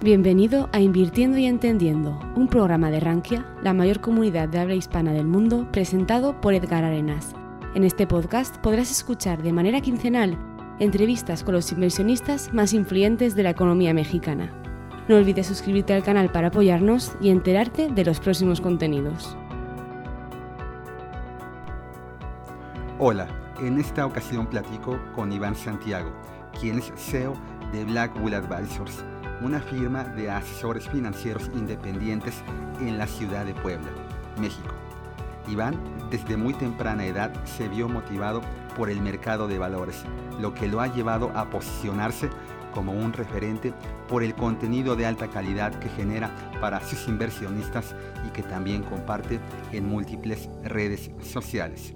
Bienvenido a Invirtiendo y Entendiendo, un programa de Rankia, la mayor comunidad de habla hispana del mundo, presentado por Edgar Arenas. En este podcast podrás escuchar de manera quincenal entrevistas con los inversionistas más influyentes de la economía mexicana. No olvides suscribirte al canal para apoyarnos y enterarte de los próximos contenidos. Hola, en esta ocasión platico con Iván Santiago, quien es CEO de Blackwood Advisors una firma de asesores financieros independientes en la ciudad de Puebla, México. Iván, desde muy temprana edad, se vio motivado por el mercado de valores, lo que lo ha llevado a posicionarse como un referente por el contenido de alta calidad que genera para sus inversionistas y que también comparte en múltiples redes sociales.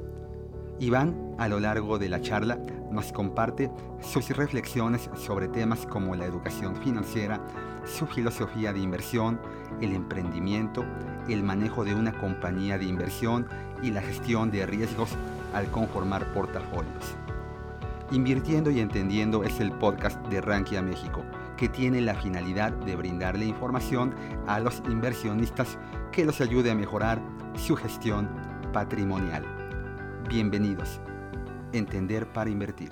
Iván, a lo largo de la charla, nos comparte sus reflexiones sobre temas como la educación financiera, su filosofía de inversión, el emprendimiento, el manejo de una compañía de inversión y la gestión de riesgos al conformar portafolios. Invirtiendo y Entendiendo es el podcast de Rankia México, que tiene la finalidad de brindarle información a los inversionistas que los ayude a mejorar su gestión patrimonial. Bienvenidos. Entender para invertir.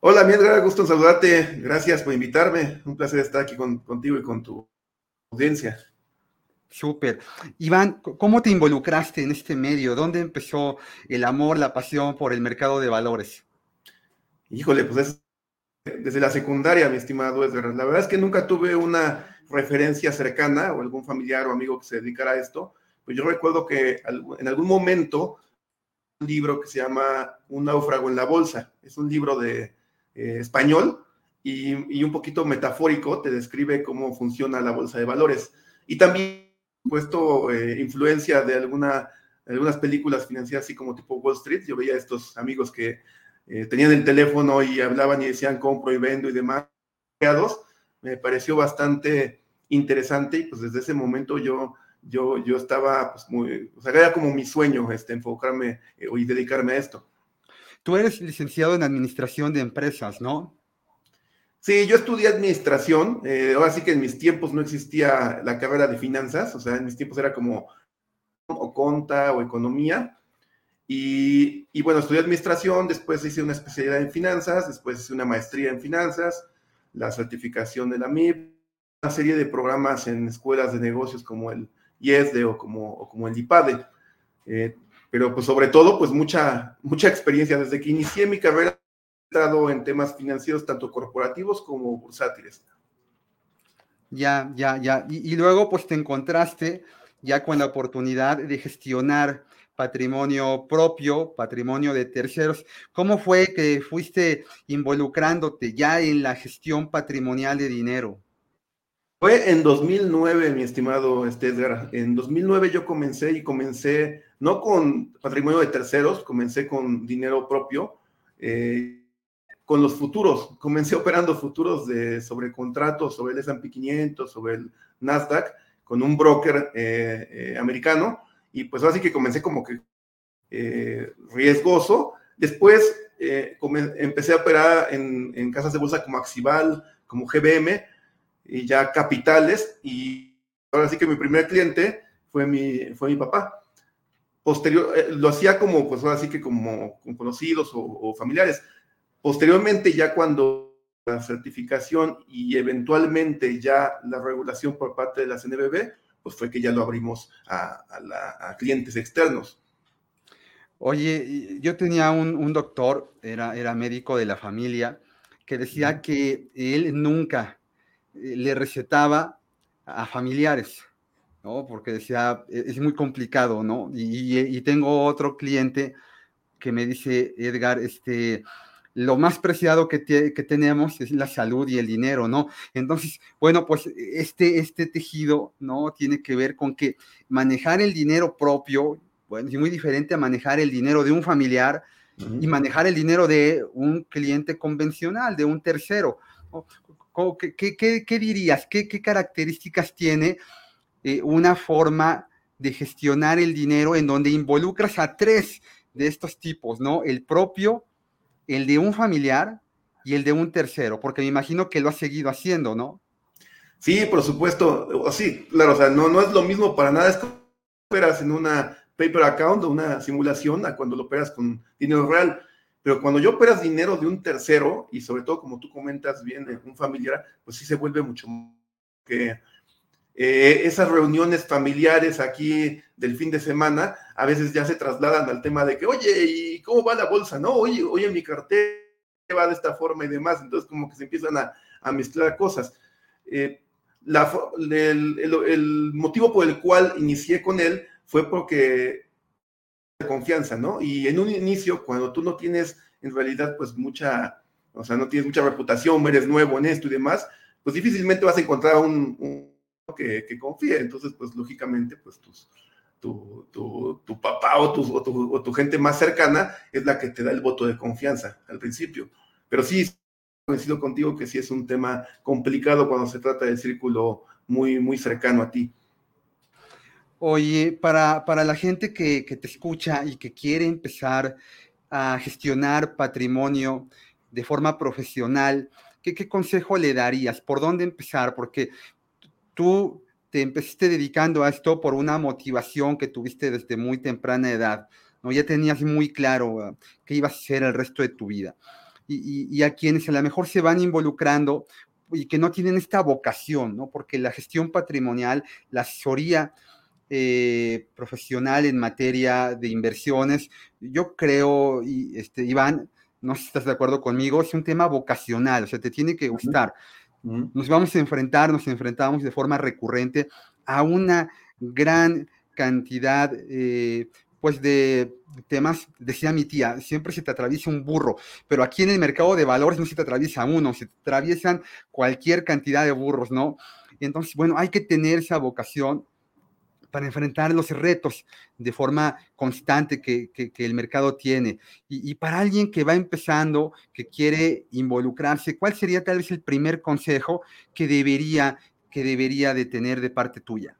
Hola, mi Edgar, gusto en saludarte. Gracias por invitarme. Un placer estar aquí contigo y con tu audiencia. Súper. Iván, ¿cómo te involucraste en este medio? ¿Dónde empezó el amor, la pasión por el mercado de valores? Híjole, pues es desde la secundaria, mi estimado Edgar. La verdad es que nunca tuve una referencia cercana o algún familiar o amigo que se dedicara a esto. Pues yo recuerdo que en algún momento libro que se llama Un náufrago en la bolsa. Es un libro de eh, español y, un poquito metafórico, te describe cómo funciona la bolsa de valores. Y también, puesto eh, influencia de alguna, algunas películas financieras, así como tipo Wall Street. Yo veía estos amigos que eh, tenían el teléfono y hablaban y decían compro y vendo y demás. Me pareció bastante interesante y pues desde ese momento yo yo, yo estaba, pues muy, o sea, era como mi sueño este, enfocarme eh, y dedicarme a esto. Tú eres licenciado en administración de empresas, ¿no? Sí, yo estudié administración. Eh, ahora sí que en mis tiempos no existía la carrera de finanzas, o sea, en mis tiempos era como o conta o economía. Y, y, bueno, estudié administración, después hice una especialidad en finanzas, después hice una maestría en finanzas, la certificación de la MIP, una serie de programas en escuelas de negocios como el IESDE o como, como el IPADE. Eh, pero pues sobre todo, pues mucha, mucha experiencia. Desde que inicié mi carrera he estado en temas financieros, tanto corporativos como bursátiles. Ya, ya, ya. Y, luego pues te encontraste ya con la oportunidad de gestionar patrimonio propio, patrimonio de terceros. ¿Cómo fue que fuiste involucrándote ya en la gestión patrimonial de dinero? Fue en 2009, mi estimado este Edgar. En 2009 yo comencé y comencé no con patrimonio de terceros, comencé con dinero propio, eh, con los futuros. Comencé operando futuros de, sobre contratos, sobre el S&P 500, sobre el Nasdaq, con un broker eh, eh, americano. Y pues así que comencé como que riesgoso. Después empecé a operar en, en casas de bolsa como Axival, como GBM, y ya capitales y ahora sí que mi primer cliente fue mi, fue mi papá. Posterior, eh, lo hacía como, pues ahora sí que como, conocidos o, familiares. Posteriormente, ya cuando la certificación y eventualmente ya la regulación por parte de la CNBB, pues fue que ya lo abrimos a, a, clientes externos. Oye, yo tenía un, un, doctor, era, era médico de la familia, que decía que él nunca le recetaba a familiares, ¿no? Porque decía, e-, es muy complicado, ¿no? Y, tengo otro cliente que me dice, Edgar, este, lo más preciado que, que, tenemos es la salud y el dinero, ¿no? Entonces, bueno, pues este, este tejido, ¿no? Tiene que ver con que manejar el dinero propio, bueno, es muy diferente a manejar el dinero de un familiar y manejar el dinero de un cliente convencional, de un tercero. ¿Qué, dirías? ¿Qué, características tiene eh, una forma de gestionar el dinero en donde involucras a tres de estos tipos, ¿no? El propio, el de un familiar y el de un tercero, porque me imagino que lo has seguido haciendo, ¿no? Sí, por supuesto. Sí, claro, o sea, no, es lo mismo para nada. Es como operas en una paper account o una simulación a cuando lo operas con dinero real. Pero cuando yo operas dinero de un tercero, y sobre todo como tú comentas bien, de un familiar, pues sí se vuelve mucho que eh, esas reuniones familiares aquí del fin de semana a veces ya se trasladan al tema de que, oye, ¿y cómo va la bolsa? No, oye, oye, mi cartera va de esta forma y demás. Entonces como que se empiezan a, mezclar cosas. Eh, el, motivo por el cual inicié con él fue porque de confianza, ¿no? Y en un inicio, cuando tú no tienes en realidad pues mucha, o sea, no tienes mucha reputación, eres nuevo en esto y demás, pues difícilmente vas a encontrar un, que, confíe. Entonces, pues lógicamente, pues tu, papá o tu, o tu gente más cercana es la que te da el voto de confianza al principio. Pero sí, coincido contigo que sí es un tema complicado cuando se trata del círculo muy, muy cercano a ti. Oye, para, para la gente que, que, te escucha y que quiere empezar a gestionar patrimonio de forma profesional, ¿qué, ¿qué, consejo le darías? ¿Por dónde empezar? Porque tú te empezaste dedicando a esto por una motivación que tuviste desde muy temprana edad, ¿no? Ya tenías muy claro uh, qué ibas a hacer el resto de tu vida y, a quienes a lo mejor se van involucrando y que no tienen esta vocación, ¿no? Porque la gestión patrimonial, la asesoría eh, profesional en materia de inversiones, yo creo, y, este, Iván, no sé si estás de acuerdo conmigo, es un tema vocacional, o sea, te tiene que gustar. Nos vamos a enfrentar, nos enfrentamos de forma recurrente a una gran cantidad eh, pues de temas, decía mi tía, siempre se te atraviesa un burro, pero aquí en el mercado de valores no se te atraviesa uno, se te atraviesan cualquier cantidad de burros, ¿no? entonces, bueno, hay que tener esa vocación para enfrentar los retos de forma constante que, el mercado tiene. Y, para alguien que va empezando, que quiere involucrarse, ¿cuál sería tal vez el primer consejo que debería, que debería de tener de parte tuya?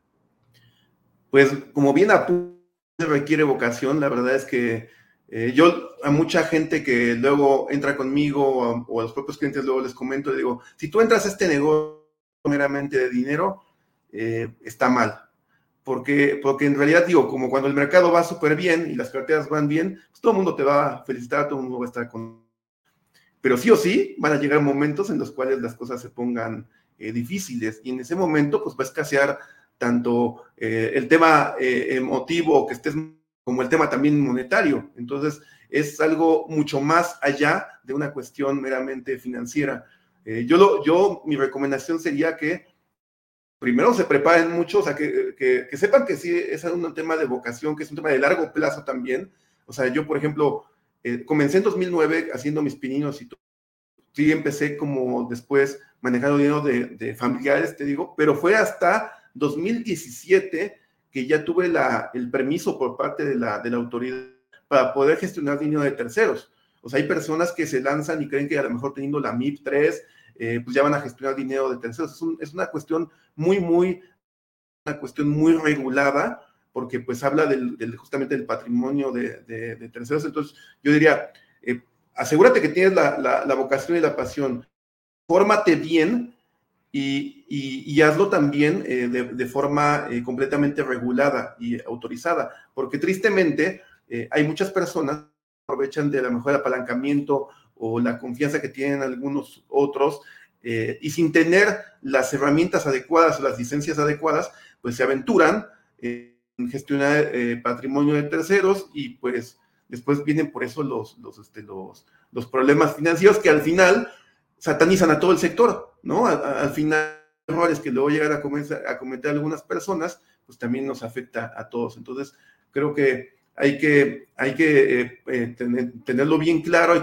Pues como bien apunta, requiere vocación, la verdad es que eh, yo a mucha gente que luego entra conmigo o a, los propios clientes luego les comento, le digo, si tú entras a este negocio meramente de dinero, eh, está mal. Porque, porque en realidad digo, como cuando el mercado va súper bien y las carteras van bien, pues todo el mundo te va a felicitar, todo el mundo va a estar con... Pero sí o sí van a llegar momentos en los cuales las cosas se pongan eh, difíciles y en ese momento pues va a escasear tanto eh, el tema eh, emotivo que estés como el tema también monetario. Entonces, es algo mucho más allá de una cuestión meramente financiera. Eh, yo, lo, yo, mi recomendación sería que primero se preparen mucho, o sea, que, que, sepan que sí es un tema de vocación, que es un tema de largo plazo también. O sea, yo, por ejemplo, comencé en 2009 haciendo mis pininos y todo. Sí, empecé como después manejando dinero de, de familiares, te digo, pero fue hasta 2017 que ya tuve la, el permiso por parte de la, de la autoridad para poder gestionar dinero de terceros. O sea, hay personas que se lanzan y creen que a lo mejor teniendo la MIP 3, eh, pues ya van a gestionar dinero de terceros. Es, una cuestión muy, muy, una cuestión muy regulada, porque pues habla del, justamente del patrimonio de, de, terceros. Entonces, yo diría, eh, asegúrate que tienes la, la, la vocación y la pasión, fórmate bien y, hazlo también eh, de, forma eh, completamente regulada y autorizada, porque tristemente eh, hay muchas personas que aprovechan de la mejor apalancamiento o la confianza que tienen algunos otros y sin tener las herramientas adecuadas o las licencias adecuadas, pues se aventuran en gestionar patrimonio de terceros y pues después vienen por eso los, los, este, los, los problemas financieros que al final satanizan a todo el sector, ¿no? Al final, errores que luego llegan a, comenzar, a cometer algunas personas, pues también nos afecta a todos. Entonces, creo que hay que, hay que eh, eh, tenerlo bien claro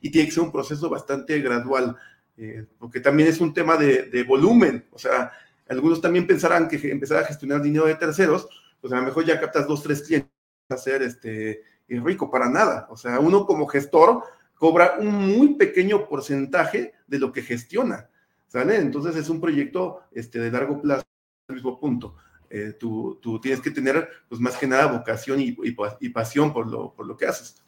y tiene que ser un proceso bastante gradual, eh, porque también es un tema de, volumen. O sea, algunos también pensarán que empezar a gestionar dinero de terceros, pues a lo mejor ya captas dos, tres clientes a ser este, rico para nada. O sea, uno como gestor cobra un muy pequeño porcentaje de lo que gestiona, ¿sale? Entonces es un proyecto este, de largo plazo, al mismo punto. Eh, tú, tienes que tener, pues más que nada, vocación y, pasión por lo, por lo que haces.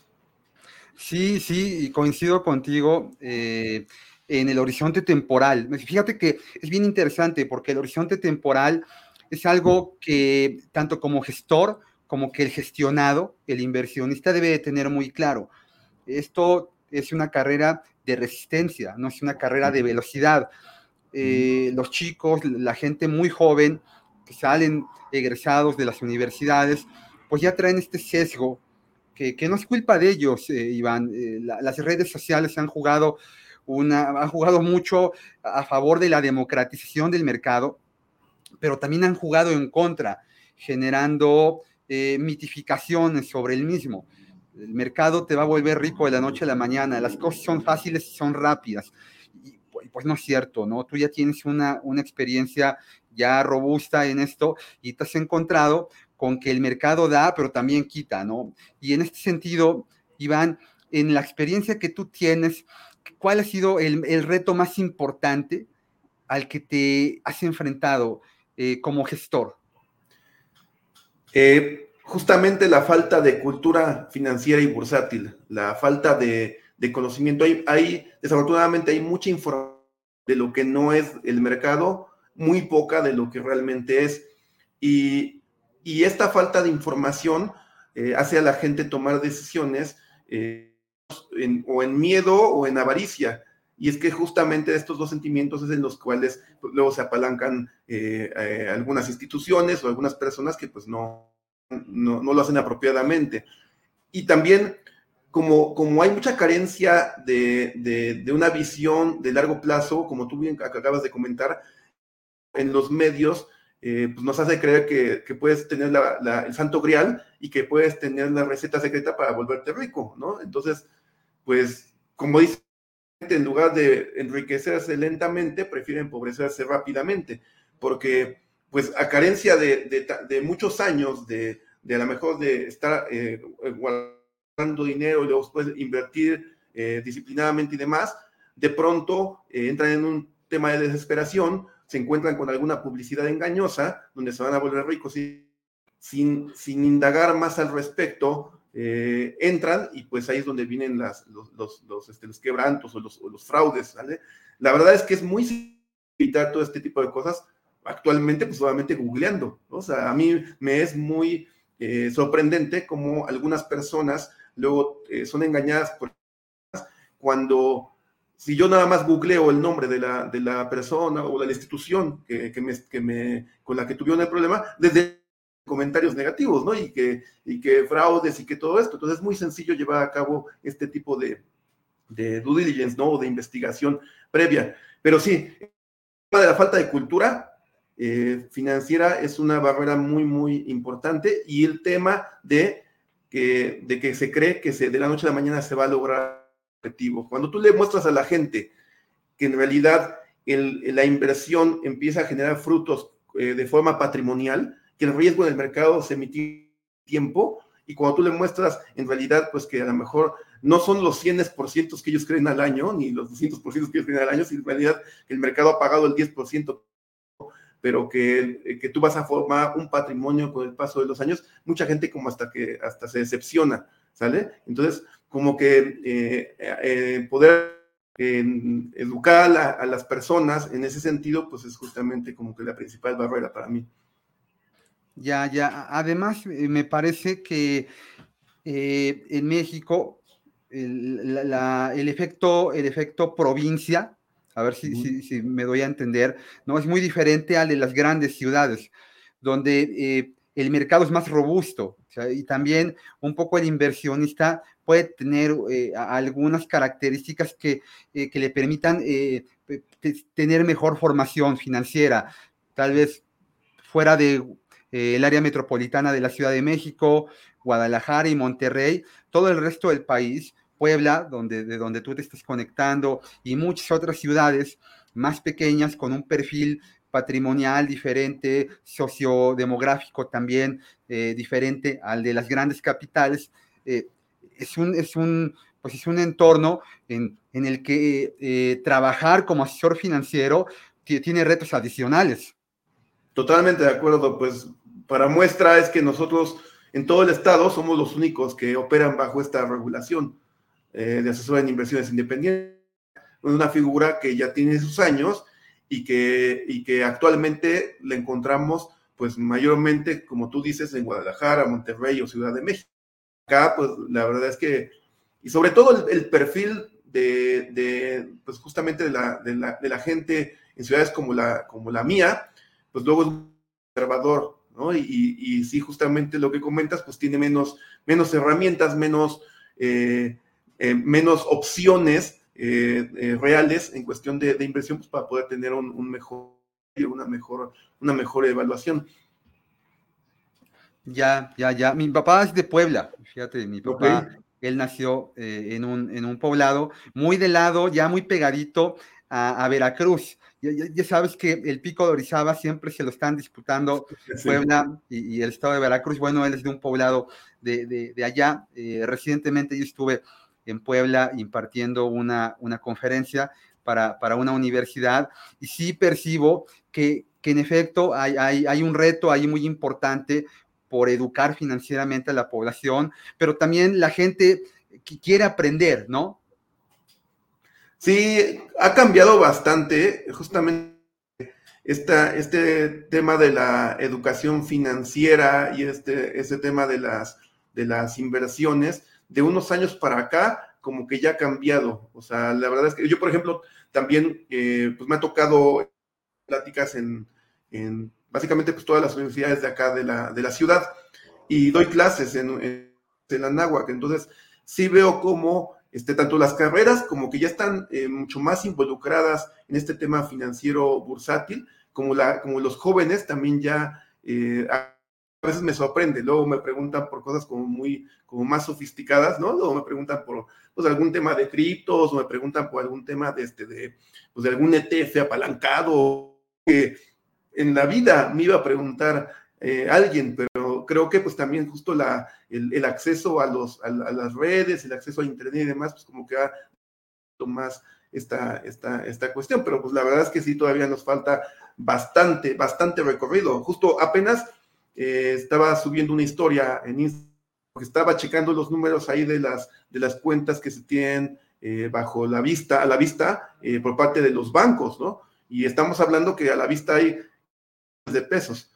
Sí, sí, y coincido contigo. Eh, en el horizonte temporal. Fíjate que es bien interesante porque el horizonte temporal es algo que tanto como gestor como que el gestionado, el inversionista debe de tener muy claro. Esto es una carrera de resistencia, no es una carrera de velocidad. Eh, los chicos, la gente muy joven que salen egresados de las universidades, pues ya traen este sesgo que, no es culpa de ellos, eh, Iván. Eh, las redes sociales han jugado, una, han jugado mucho a favor de la democratización del mercado, pero también han jugado en contra, generando mitificaciones sobre el mismo. El mercado te va a volver rico de la noche a la mañana, las cosas son fáciles y son rápidas. Y pues no es cierto, ¿no? Tú ya tienes una, una experiencia ya robusta en esto y te has encontrado con que el mercado da, pero también quita, ¿no? Y en este sentido, Iván, en la experiencia que tú tienes, ¿cuál ha sido el, reto más importante al que te has enfrentado eh, como gestor? Eh, justamente la falta de cultura financiera y bursátil, la falta de, conocimiento. Hay, desafortunadamente, hay mucha información de lo que no es el mercado, muy poca de lo que realmente es. Y, esta falta de información eh, hace a la gente tomar decisiones eh, o en miedo o en avaricia. Y es que justamente estos dos sentimientos es en los cuales pues, luego se apalancan eh, algunas instituciones o algunas personas que pues no, no, lo hacen apropiadamente. Y también, como, como hay mucha carencia de, una visión de largo plazo, como tú bien acabas de comentar, en los medios, eh, pues nos hace creer que, puedes tener el santo grial y que puedes tener la receta secreta para volverte rico, ¿no? Entonces, pues, como dice, en lugar de enriquecerse lentamente, prefieren empobrecerse rápidamente, porque pues a carencia de, muchos años de, a lo mejor de estar eh, guardando dinero y luego después invertir eh, disciplinadamente y demás, de pronto eh, entran en un tema de desesperación, se encuentran con alguna publicidad engañosa donde se van a volver ricos y sin, sin indagar más al respecto, entran y pues ahí es donde vienen las, los, los, este, quebrantos o los, los fraudes. La verdad es que es muy evitar todo este tipo de cosas actualmente, pues solamente googleando. O sea, a mí me es muy eh, sorprendente cómo algunas personas luego eh, son engañadas por cuando si yo nada más googleo el nombre de la, de la persona o de la institución que, que, me, que me, con la que tuvieron el problema, desde comentarios negativos, ¿no? Y que, y que fraudes y que todo esto. Entonces es muy sencillo llevar a cabo este tipo de, de due diligence, ¿no? O de investigación previa. Pero sí, el tema de la falta de cultura eh, financiera es una barrera muy, muy importante y el tema de que, de que se cree que se, de la noche a la mañana se va a lograr objetivo. Cuando tú le muestras a la gente que en realidad la inversión empieza a generar frutos eh, de forma patrimonial, que el riesgo en el mercado se emite tiempo, y cuando tú le muestras en realidad, pues que a lo mejor no son los 100% que ellos creen al año, ni los 200% que ellos creen al año, sino en realidad el mercado ha pagado el 10% pero que, eh, que, tú vas a formar un patrimonio con el paso de los años, mucha gente como hasta que hasta se decepciona, ¿sale? Entonces, como que eh, eh, poder educar a, las personas en ese sentido, pues es justamente como que la principal barrera para mí. Ya, ya. Además, me parece que en México el, el, efecto, el efecto provincia a ver si, si, me doy a entender, ¿no? Es muy diferente al de las grandes ciudades, donde eh, el mercado es más robusto y también un poco el inversionista puede tener eh, algunas características que, eh, que le permitan tener mejor formación financiera, tal vez fuera de el área metropolitana de la Ciudad de México, Guadalajara y Monterrey, todo el resto del país Puebla, donde, de donde tú te estás conectando, y muchas otras ciudades más pequeñas con un perfil patrimonial diferente, sociodemográfico también eh, diferente al de las grandes capitales. Eh, es, un, es, un, pues es un entorno en, en el que eh, trabajar como asesor financiero tiene retos adicionales. Totalmente de acuerdo, pues para muestra es que nosotros en todo el estado somos los únicos que operan bajo esta regulación. Eh, de asesor en inversiones independientes. una figura que ya tiene sus años y que, y que actualmente la encontramos pues mayormente, como tú dices, en Guadalajara, Monterrey o Ciudad de México. Acá, pues la verdad es que, y sobre todo el, perfil de, pues justamente de la, de la, de la gente en ciudades como la, como la mía, pues luego es conservador, ¿no? Y, y, sí, justamente lo que comentas, pues tiene menos, menos herramientas, menos, eh, eh, menos opciones eh, reales en cuestión de, inversión pues, para poder tener un, mejor una mejor, una mejor evaluación. Ya, ya, ya. Mi papá es de Puebla, fíjate, mi papá, él nació en, un, en un poblado muy de lado, ya muy pegadito a, Veracruz. Ya, sabes que el pico de Orizaba siempre se lo están disputando Puebla y, el estado de Veracruz. Bueno, él es de un poblado de, allá. Eh, recientemente yo estuve en Puebla impartiendo una, una conferencia para, para, una universidad y sí percibo que, que en efecto hay, hay, hay, un reto ahí muy importante por educar financieramente a la población, pero también la gente quiere aprender, ¿no? Sí, ha cambiado bastante, justamente esta, este tema de la educación financiera y este, este tema de las, de las inversiones, de unos años para acá, como que ya ha cambiado. O sea, la verdad es que yo, por ejemplo, también, eh, pues me ha tocado pláticas en, en, básicamente, pues todas las universidades de acá de la, de la ciudad y doy clases en, en, en. Entonces, sí veo cómo este, tanto las carreras como que ya están eh, mucho más involucradas en este tema financiero bursátil, como, la, como los jóvenes también ya eh, a veces me sorprende, luego me preguntan por cosas como muy, como más sofisticadas, ¿no? Luego me preguntan por pues, algún tema de criptos, o me preguntan por algún tema de, este, de, pues, de algún ETF apalancado, que en la vida me iba a preguntar eh, alguien, pero creo que pues también justo la, el, acceso a, los, a, las redes, el acceso a Internet y demás, pues como que ha más esta, esta, esta cuestión, pero pues la verdad es que sí, todavía nos falta bastante, bastante recorrido. Justo apenas estaba subiendo una historia en Instagram, porque estaba checando los números ahí de las, de las cuentas que se tienen eh, bajo la vista, a la vista eh, por parte de los bancos, ¿no? Y estamos hablando que a la vista hay de pesos.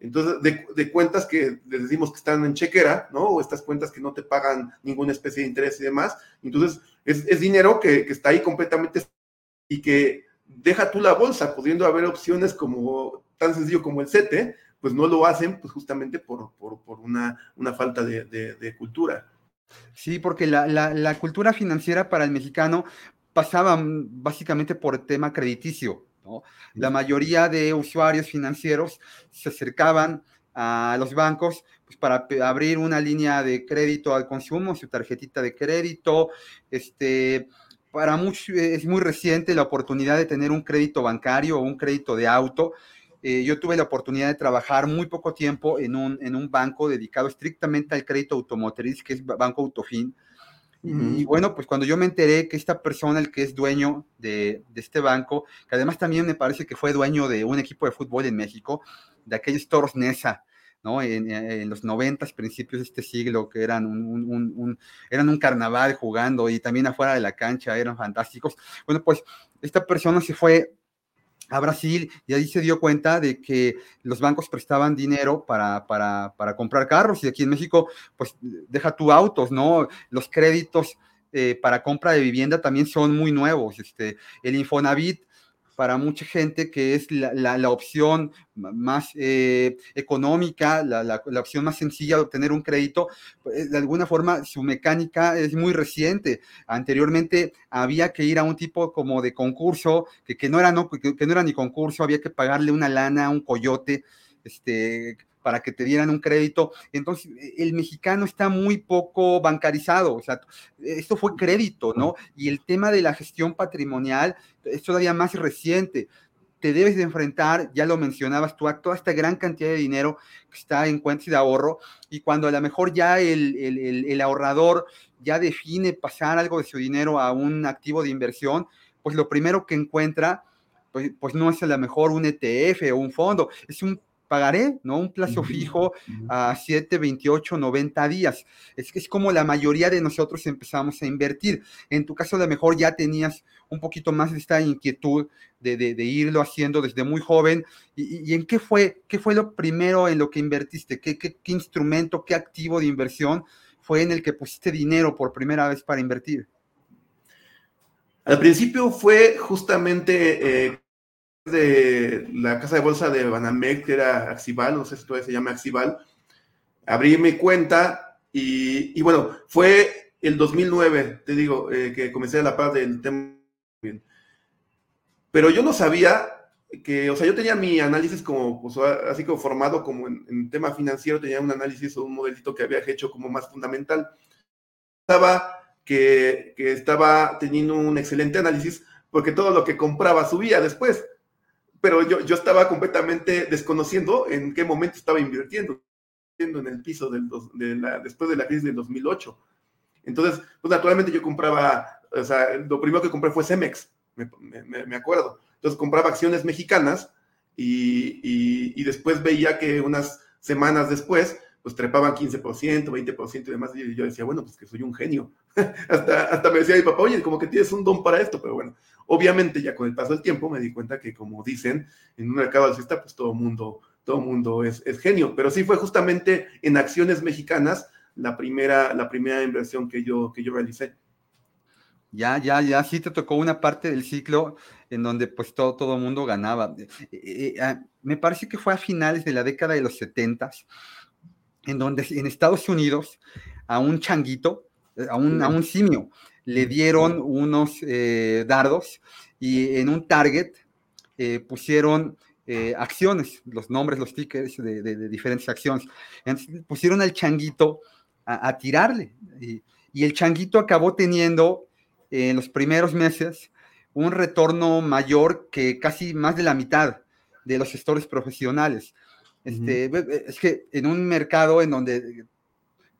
Entonces, de, cuentas que les decimos que están en chequera, ¿no? O estas cuentas que no te pagan ninguna especie de interés y demás. Entonces, es, dinero que, está ahí completamente y que deja tú la bolsa, pudiendo haber opciones como tan sencillo como el CETE, pues no lo hacen, pues justamente por, una, una, falta de, cultura. Sí, porque la, la cultura financiera para el mexicano pasaba básicamente por tema crediticio. La mayoría de usuarios financieros se acercaban a los bancos pues, para abrir una línea de crédito al consumo, su tarjetita de crédito. Este, para muchos es muy reciente la oportunidad de tener un crédito bancario o un crédito de auto. Eh, yo tuve la oportunidad de trabajar muy poco tiempo en un, en un banco dedicado estrictamente al crédito automotriz, que es Banco Autofin. Y bueno, pues cuando yo me enteré que esta persona, el que es dueño de, este banco, que además también me parece que fue dueño de un equipo de fútbol en México, de aquellos toros Nesa, ¿no? En, los noventas, principios de este siglo, que eran un, eran un carnaval jugando y también afuera de la cancha eran fantásticos. Bueno, pues esta persona se fue a Brasil y ahí se dio cuenta de que los bancos prestaban dinero para, para, para comprar carros y aquí en México, pues deja tu autos, ¿no? Los créditos eh, para compra de vivienda también son muy nuevos. Este, el Infonavit para mucha gente que es la, opción más eh, económica, la, opción más sencilla de obtener un crédito, pues, de alguna forma su mecánica es muy reciente. Anteriormente había que ir a un tipo como de concurso, que, que no, era, no, que, no era ni concurso, había que pagarle una lana un coyote, este, para que te dieran un crédito. Entonces, e, el mexicano está muy poco bancarizado, o sea, esto fue crédito, ¿no? Y el tema de la gestión patrimonial es todavía más reciente. Te debes de enfrentar, ya lo mencionabas tú, a toda esta gran cantidad de dinero que está en cuentas de ahorro y cuando a lo mejor ya el, el, el ahorrador ya define pasar algo de su dinero a un activo de inversión, pues lo primero que encuentra, pues, pues no es a lo mejor un ETF o un fondo, es un pagaré, ¿no? Un plazo fijo a 7, 28, 90 días. Es que es como la mayoría de nosotros empezamos a invertir. En tu caso, a lo mejor ya tenías un poquito más de esta inquietud de, de, irlo haciendo desde muy joven. ¿Y, en qué fue, qué fue lo primero en lo que invertiste? ¿Qué, qué, qué instrumento, qué activo de inversión fue en el que pusiste dinero por primera vez para invertir? Al principio fue justamente eh, de la casa de bolsa de Banamex, que era Axival, no sé si todavía se llama Axival. Abrí mi cuenta y, bueno, fue el 2009, te digo, eh, que comencé a la paz del tema. Pero yo no sabía que, o sea, yo tenía mi análisis como, pues, así como formado como en, en tema financiero, tenía un análisis o un modelito que había hecho como más fundamental. Estaba que, estaba teniendo un excelente análisis porque todo lo que compraba subía después. Pero yo, yo estaba completamente desconociendo en qué momento estaba invirtiendo, en el piso después de la crisis del 2008. Entonces, pues naturalmente yo compraba, o sea, lo primero que compré fue Cemex, me, acuerdo. Entonces compraba acciones mexicanas y, y después veía que unas semanas después pues trepaban 15%, 20% y demás. Y yo decía, bueno, pues que soy un genio. hasta, hasta me decía mi papá, oye, como que tienes un don para esto, pero bueno, obviamente ya con el paso del tiempo me di cuenta que como dicen, en un mercado alcista, pues todo mundo, todo mundo es, es, genio. Pero sí fue justamente en acciones mexicanas la primera, la primera inversión que yo, que yo realicé. Ya, ya, ya, sí te tocó una parte del ciclo en donde pues todo, todo mundo ganaba. Eh, eh, eh, me parece que fue a finales de la década de los setentas en donde en Estados Unidos a un changuito, eh, a un, a un simio, le dieron unos eh, dardos y en un target eh, pusieron acciones, los nombres, los tickets de, diferentes acciones. Entonces pusieron al changuito a, tirarle y, y, el changuito acabó teniendo en los primeros meses un retorno mayor que casi más de la mitad de los gestores profesionales. Este, Es que en un mercado en donde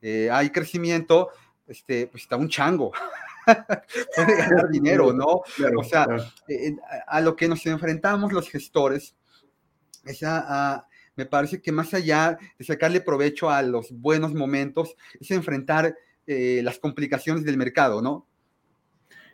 eh, hay crecimiento, este, pues está un chango. Puede ganar dinero, ¿no? o sea, eh, a, lo que nos enfrentamos los gestores es me parece que más allá de sacarle provecho a los buenos momentos, es enfrentar eh, las complicaciones del mercado, ¿no?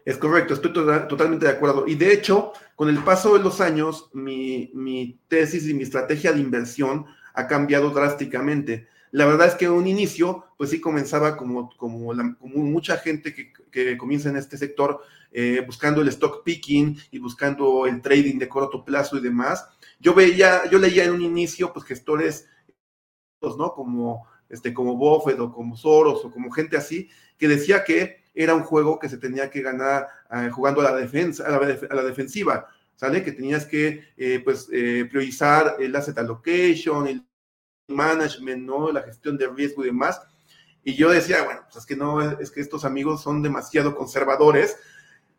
Es correcto, estoy totalmente de acuerdo. Y de hecho, con el paso de los años, mi, tesis y mi estrategia de inversión ha cambiado drásticamente. La verdad es que un inicio, pues sí comenzaba como, como, mucha gente que, comienza en este sector eh, buscando el stock picking y buscando el trading de corto plazo y demás. Yo veía, yo leía en un inicio, pues gestores, ¿no? Como, este, como Buffett o como Soros o como gente así, que decía que era un juego que se tenía que ganar eh, jugando a la defensa, a la, defensiva, ¿sale? Que tenías que, eh, pues, eh, priorizar el asset allocation, el management, ¿no? La gestión de riesgo y demás. Y yo decía, bueno, pues es que no, es que estos amigos son demasiado conservadores,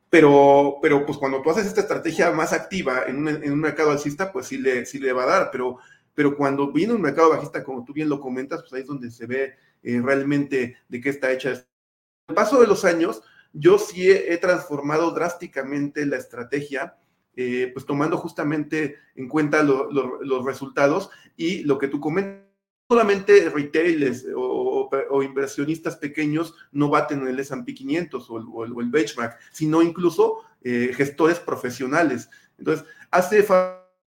pero, pero pues cuando tú haces esta estrategia más activa en un, mercado alcista, pues sí le, sí le va a dar, pero, pero cuando viene un mercado bajista, como tú bien lo comentas, pues ahí es donde se ve realmente de qué está hecha el paso de los años, yo sí he, transformado drásticamente la estrategia, eh, pues tomando justamente en cuenta los resultados y lo que tú comentas. Solamente retailers o, inversionistas pequeños no baten el S&P 500 o el, benchmark, sino incluso eh, gestores profesionales. Entonces, hace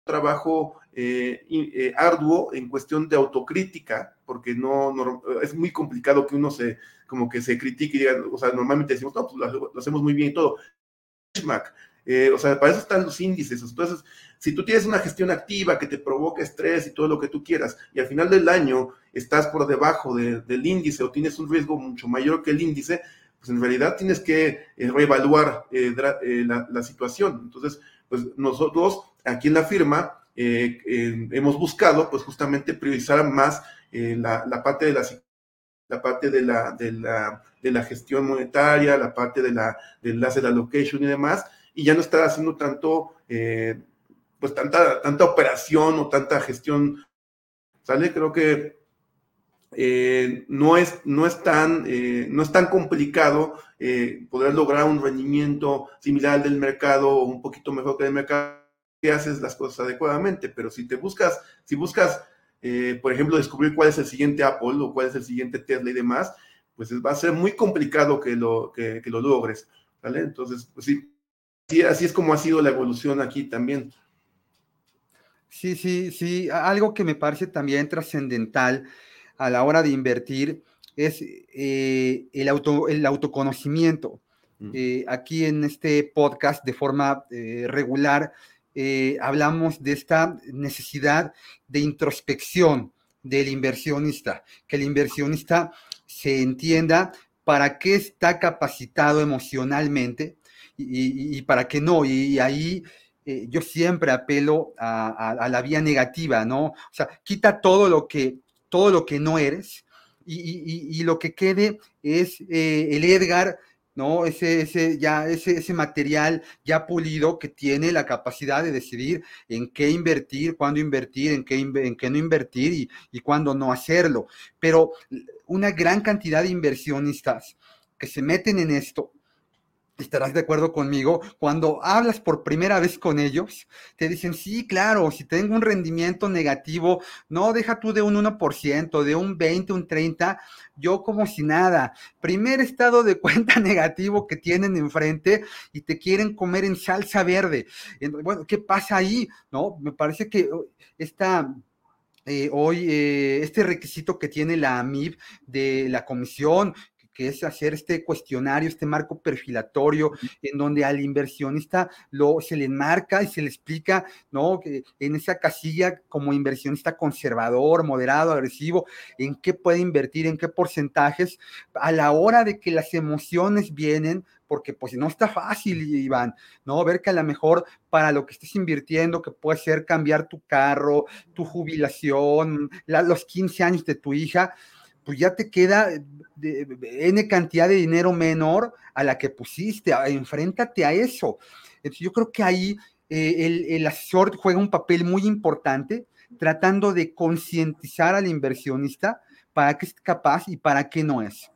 trabajo eh, arduo en cuestión de autocrítica, porque no, es muy complicado que uno se, como que se critique y diga, o sea, normalmente decimos, no, pues lo, hacemos muy bien y todo. Eh, o sea, para eso están los índices. Entonces, si tú tienes una gestión activa que te provoca estrés y todo lo que tú quieras, y al final del año estás por debajo del índice o tienes un riesgo mucho mayor que el índice, pues en realidad tienes que eh, reevaluar eh, la, situación. Entonces, pues nosotros aquí en la firma hemos buscado, pues justamente priorizar más la, parte de la parte de la, de la, de la gestión monetaria, la parte de la, del asset allocation y demás, y ya no estar haciendo tanto, eh, pues tanta, tanta operación o tanta gestión, ¿sale? Creo que eh, no, es, no, es tan, eh, no es tan complicado poder lograr un rendimiento similar al del mercado o un poquito mejor que el mercado si haces las cosas adecuadamente, pero si te buscas, si buscas eh, por ejemplo, descubrir cuál es el siguiente Apple o cuál es el siguiente Tesla y demás, pues va a ser muy complicado que lo, que, lo logres, ¿vale? Entonces, pues sí, Sí, así es como ha sido la evolución aquí también. Sí, sí, sí. Algo que me parece también trascendental a la hora de invertir es eh, el, auto, el autoconocimiento. Mm. Eh, aquí en este podcast, de forma eh, regular, hablamos de esta necesidad de introspección del inversionista, que el inversionista se entienda para qué está capacitado emocionalmente y, para qué no. Y, ahí yo siempre apelo a, la vía negativa, ¿no? O sea, quita todo lo que, todo lo que no eres y, lo que quede es eh, el Edgar, ¿no? Ese, ese, ya, ese, ese material ya pulido que tiene la capacidad de decidir en qué invertir, cuándo invertir, en qué, en qué no invertir y, y cuándo no hacerlo. Pero una gran cantidad de inversionistas que se meten en esto estarás de acuerdo conmigo, cuando hablas por primera vez con ellos, te dicen, sí, claro, si tengo un rendimiento negativo, no deja tú de un 1%, de un 20, un 30, yo como si nada. Primer estado de cuenta negativo que tienen enfrente y te quieren comer en salsa verde. Bueno, ¿qué pasa ahí? No, me parece que oh, esta... Eh, hoy eh, este requisito que tiene la AMIB de la comisión que es hacer este cuestionario, este marco perfilatorio, en donde al inversionista lo, se le marca y se le explica, ¿no? Que en esa casilla como inversionista conservador, moderado, agresivo, en qué puede invertir, en qué porcentajes, a la hora de que las emociones vienen, porque pues no está fácil, Iván, ¿no? Ver que a lo mejor para lo que estés invirtiendo, que puede ser cambiar tu carro, tu jubilación, los 15 años de tu hija, pues ya te queda de, N cantidad de dinero menor a la que pusiste. Enfréntate a eso. yo creo que ahí eh, el, asesor juega un papel muy importante tratando de concientizar al inversionista para qué es capaz y para qué no es.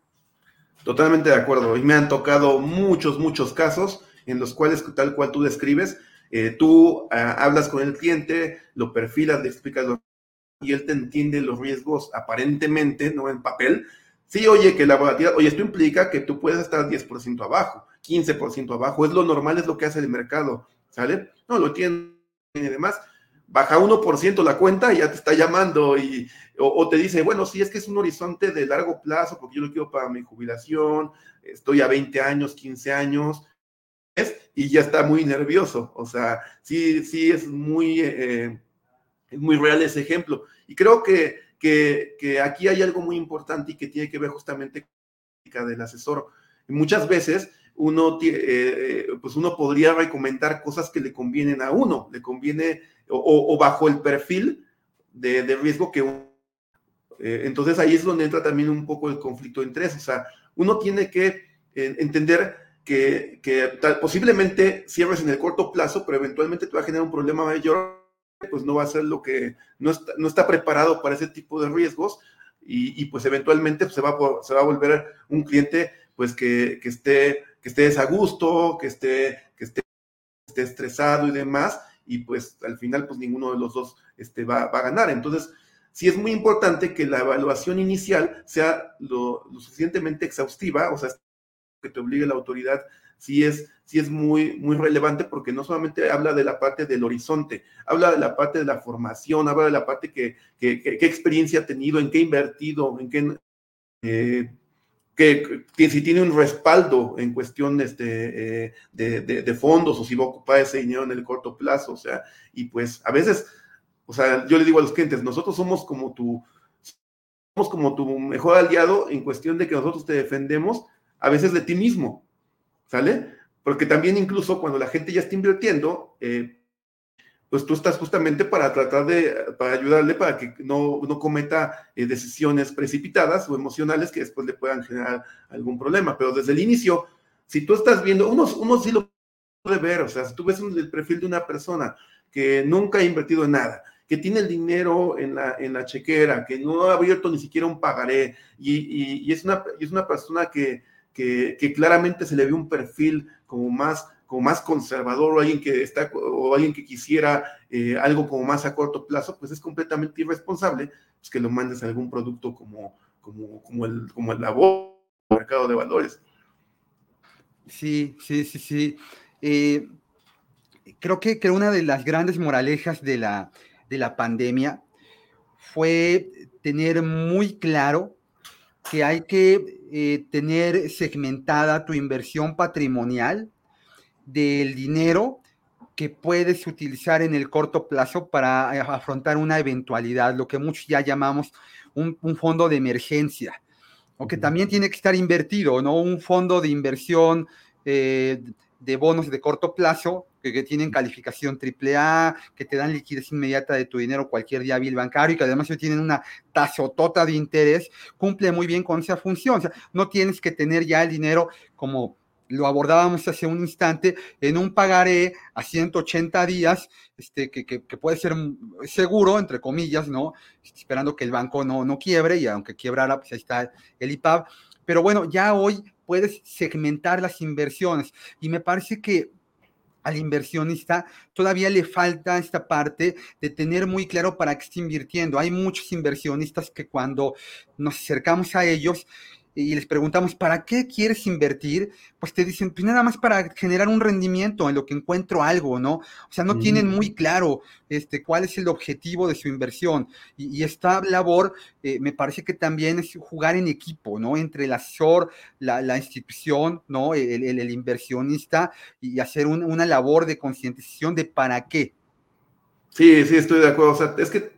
Totalmente de acuerdo. Y me han tocado muchos, muchos casos en los cuales, tal cual tú describes, eh, tú ah, hablas con el cliente, lo perfilas, le explicas lo y él te entiende los riesgos aparentemente, no en papel. Sí, oye, que la volatilidad, oye, esto implica que tú puedes estar 10% abajo, 15% abajo, es lo normal, es lo que hace el mercado, ¿sale? No, lo tiene y demás. Baja 1% la cuenta y ya te está llamando y, o, te dice, bueno, sí, es que es un horizonte de largo plazo porque yo lo quiero para mi jubilación, estoy a 20 años, 15 años, y ya está muy nervioso. O sea, sí, sí es muy... Eh, es muy real ese ejemplo. Y creo que, que, aquí hay algo muy importante y que tiene que ver justamente con la del asesor. Muchas veces uno, eh, pues uno podría recomendar cosas que le convienen a uno, le conviene o, bajo el perfil de, riesgo que uno. Eh, entonces ahí es donde entra también un poco el conflicto entre eso. O sea, uno tiene que eh, entender que, que posiblemente cierres en el corto plazo, pero eventualmente te va a generar un problema mayor pues no va a ser lo que no está, no está preparado para ese tipo de riesgos y, pues eventualmente pues, se, va a, se va a volver un cliente pues que, esté que esté desagusto, que esté, que esté, esté, estresado y demás y pues al final pues ninguno de los dos este, va, a ganar. Entonces, sí es muy importante que la evaluación inicial sea lo, lo suficientemente exhaustiva, o sea, que te obligue la autoridad sí es, sí es muy, muy relevante porque no solamente habla de la parte del horizonte, habla de la parte de la formación, habla de la parte que, qué experiencia ha tenido, en qué ha invertido, en qué... Eh, que, si tiene un respaldo en cuestión este, eh, de, de, fondos o si va a ocupar ese dinero en el corto plazo, o sea, y pues a veces, o sea, yo le digo a los clientes, nosotros somos como tu, somos como tu mejor aliado en cuestión de que nosotros te defendemos a veces de ti mismo, ¿sale? Porque también incluso cuando la gente ya está invirtiendo, eh, pues tú estás justamente para tratar de, para ayudarle para que no, no cometa eh, decisiones precipitadas o emocionales que después le puedan generar algún problema. Pero desde el inicio, si tú estás viendo, uno, uno sí lo puede ver, o sea, si tú ves el perfil de una persona que nunca ha invertido en nada, que tiene el dinero en la, en la chequera, que no ha abierto ni siquiera un pagaré, y, y, es, una, y es una persona que, que, claramente se le ve un perfil como más, como más conservador o alguien que está o alguien que quisiera eh, algo como más a corto plazo, pues es completamente irresponsable pues que lo mandes a algún producto como, como, como el, como el mercado de valores. Sí, sí, sí, sí. Eh, creo que, que, una de las grandes moralejas de la, de la pandemia fue tener muy claro que hay que eh, tener segmentada tu inversión patrimonial del dinero que puedes utilizar en el corto plazo para eh, afrontar una eventualidad, lo que muchos ya llamamos un, fondo de emergencia, o que también tiene que estar invertido, ¿no? Un fondo de inversión eh, de bonos de corto plazo que, tienen calificación AAA, que te dan liquidez inmediata de tu dinero cualquier día bill bancario y que además tienen una tasotota de interés, cumple muy bien con esa función. O sea, no tienes que tener ya el dinero como lo abordábamos hace un instante, en un pagaré a 180 días, este, que, que, puede ser seguro, entre comillas, ¿no? Esperando que el banco no, no quiebre y aunque quiebrara, pues ahí está el IPAB. Pero bueno, ya hoy puedes segmentar las inversiones y me parece que al inversionista todavía le falta esta parte de tener muy claro para qué está invirtiendo. Hay muchos inversionistas que cuando nos acercamos a ellos y les preguntamos, ¿para qué quieres invertir? Pues te dicen, pues nada más para generar un rendimiento en lo que encuentro algo, ¿no? O sea, no tienen muy claro este, cuál es el objetivo de su inversión. Y, esta labor eh, me parece que también es jugar en equipo, ¿no? Entre el asesor, la, institución, ¿no? El, inversionista y hacer una labor de concientización de para qué. Sí, sí, estoy de acuerdo. O sea, es que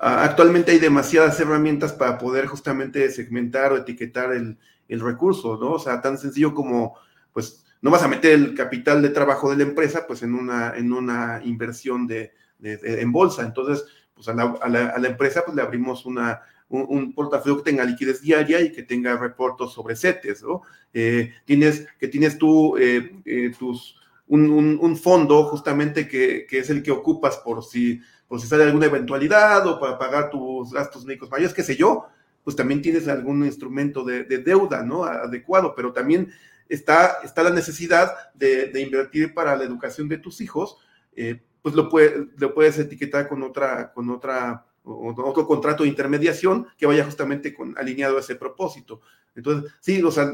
actualmente hay demasiadas herramientas para poder justamente segmentar o etiquetar el, recurso, ¿no? O sea, tan sencillo como, pues, no vas a meter el capital de trabajo de la empresa, pues, en una, en una inversión de, en bolsa. Entonces, pues, a la, empresa, pues, le abrimos una, un, portafolio que tenga liquidez diaria y que tenga reportos sobre CETES, ¿no? Eh, tienes, que tienes tú eh, eh, tus, un, fondo justamente que, que, es el que ocupas por si por si sale alguna eventualidad o para pagar tus gastos médicos mayores, qué sé yo, pues también tienes algún instrumento de, deuda, ¿no? Adecuado, pero también está, está la necesidad de, invertir para la educación de tus hijos, eh, pues lo, puede, lo puedes etiquetar con otra, con otra, otro contrato de intermediación que vaya justamente con, alineado a ese propósito. Entonces, sí, o sea,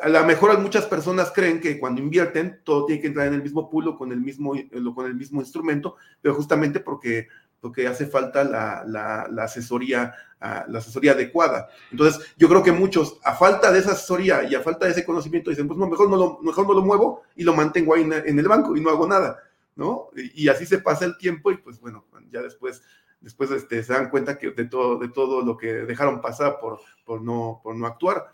a lo mejor muchas personas creen que cuando invierten todo tiene que entrar en el mismo pool con el mismo, con el mismo instrumento, pero justamente porque, porque hace falta la, la, asesoría, ah, la asesoría adecuada. Entonces, yo creo que muchos, a falta de esa asesoría y a falta de ese conocimiento, dicen, pues no, mejor no lo, mejor no lo muevo y lo mantengo ahí en, el banco y no hago nada, ¿no? Y, así se pasa el tiempo y pues bueno, ya después después este, se dan cuenta que de todo, de todo lo que dejaron pasar por, por, no, por no actuar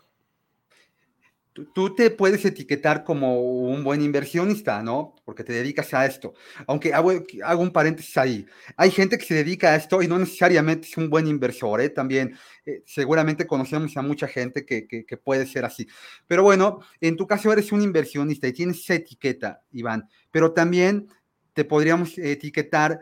tú te puedes etiquetar como un buen inversionista, ¿no? Porque te dedicas a esto. Aunque hago, un paréntesis ahí. Hay gente que se dedica a esto y no necesariamente es un buen inversor, ¿eh? También eh, seguramente conocemos a mucha gente que, que, puede ser así. Pero bueno, en tu caso eres un inversionista y tienes esa etiqueta, Iván. Pero también te podríamos etiquetar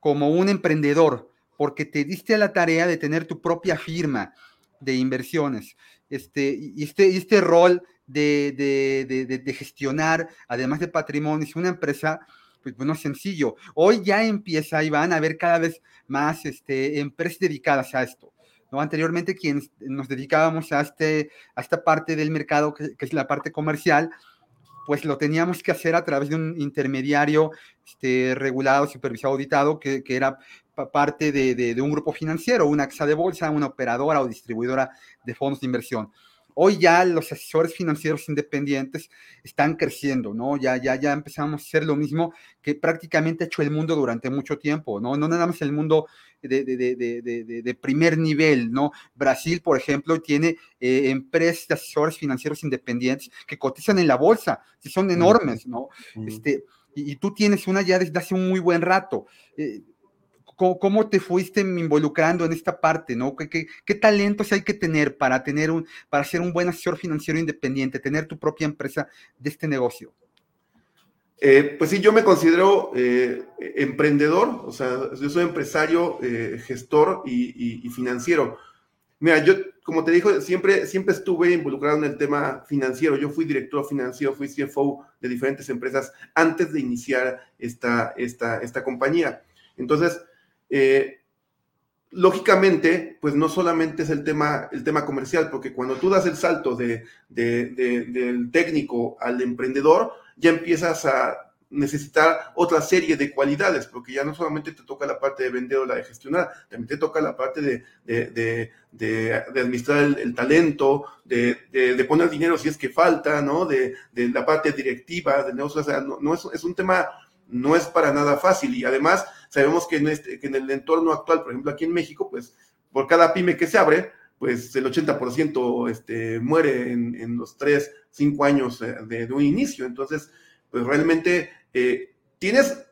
como un emprendedor, porque te diste a la tarea de tener tu propia firma de inversiones este, y este, este rol de, de, de, gestionar, además de patrimonio, es una empresa, pues bueno, sencillo. Hoy ya empieza y van a haber cada vez más este, empresas dedicadas a esto. ¿no? Anteriormente, quienes nos dedicábamos a, este, a esta parte del mercado, que, es la parte comercial, pues lo teníamos que hacer a través de un intermediario este, regulado, supervisado, auditado, que, que era parte de, un grupo financiero, una AXA de bolsa, una operadora o distribuidora de fondos de inversión. Hoy ya los asesores financieros independientes están creciendo, ¿no? Ya, ya, ya empezamos a hacer lo mismo que prácticamente ha hecho el mundo durante mucho tiempo, ¿no? No nada más el mundo de, de, primer nivel, ¿no? Brasil, por ejemplo, tiene eh, empresas de asesores financieros independientes que cotizan en la bolsa, que son enormes, ¿no? Este, y, tú tienes una ya desde hace un muy buen rato. Eh, ¿Cómo, te fuiste involucrando en esta parte, no? ¿Qué, qué, talentos hay que tener para tener un, para ser un buen asesor financiero independiente, tener tu propia empresa de este negocio? Eh, pues sí, yo me considero eh, emprendedor, o sea, yo soy empresario, eh, gestor y, financiero. Mira, yo, como te dijo, siempre, siempre estuve involucrado en el tema financiero. Yo fui director financiero, fui CFO de diferentes empresas antes de iniciar esta, esta, esta compañía. Entonces, eh, lógicamente, pues no solamente es el tema, el tema comercial, porque cuando tú das el salto de, del técnico al emprendedor, ya empiezas a necesitar otra serie de cualidades, porque ya no solamente te toca la parte de vender o la de gestionar, también te toca la parte de, de, de, administrar el, talento, de, poner dinero si es que falta, ¿no? De, la parte directiva, de negocios, o sea, no, es, es, un tema, no es para nada fácil y además sabemos que en, este, que en el entorno actual, por ejemplo aquí en México, pues por cada pyme que se abre, pues el 80% este, muere en, los 3, 5 años eh, de, un inicio. Entonces, pues realmente eh, tienes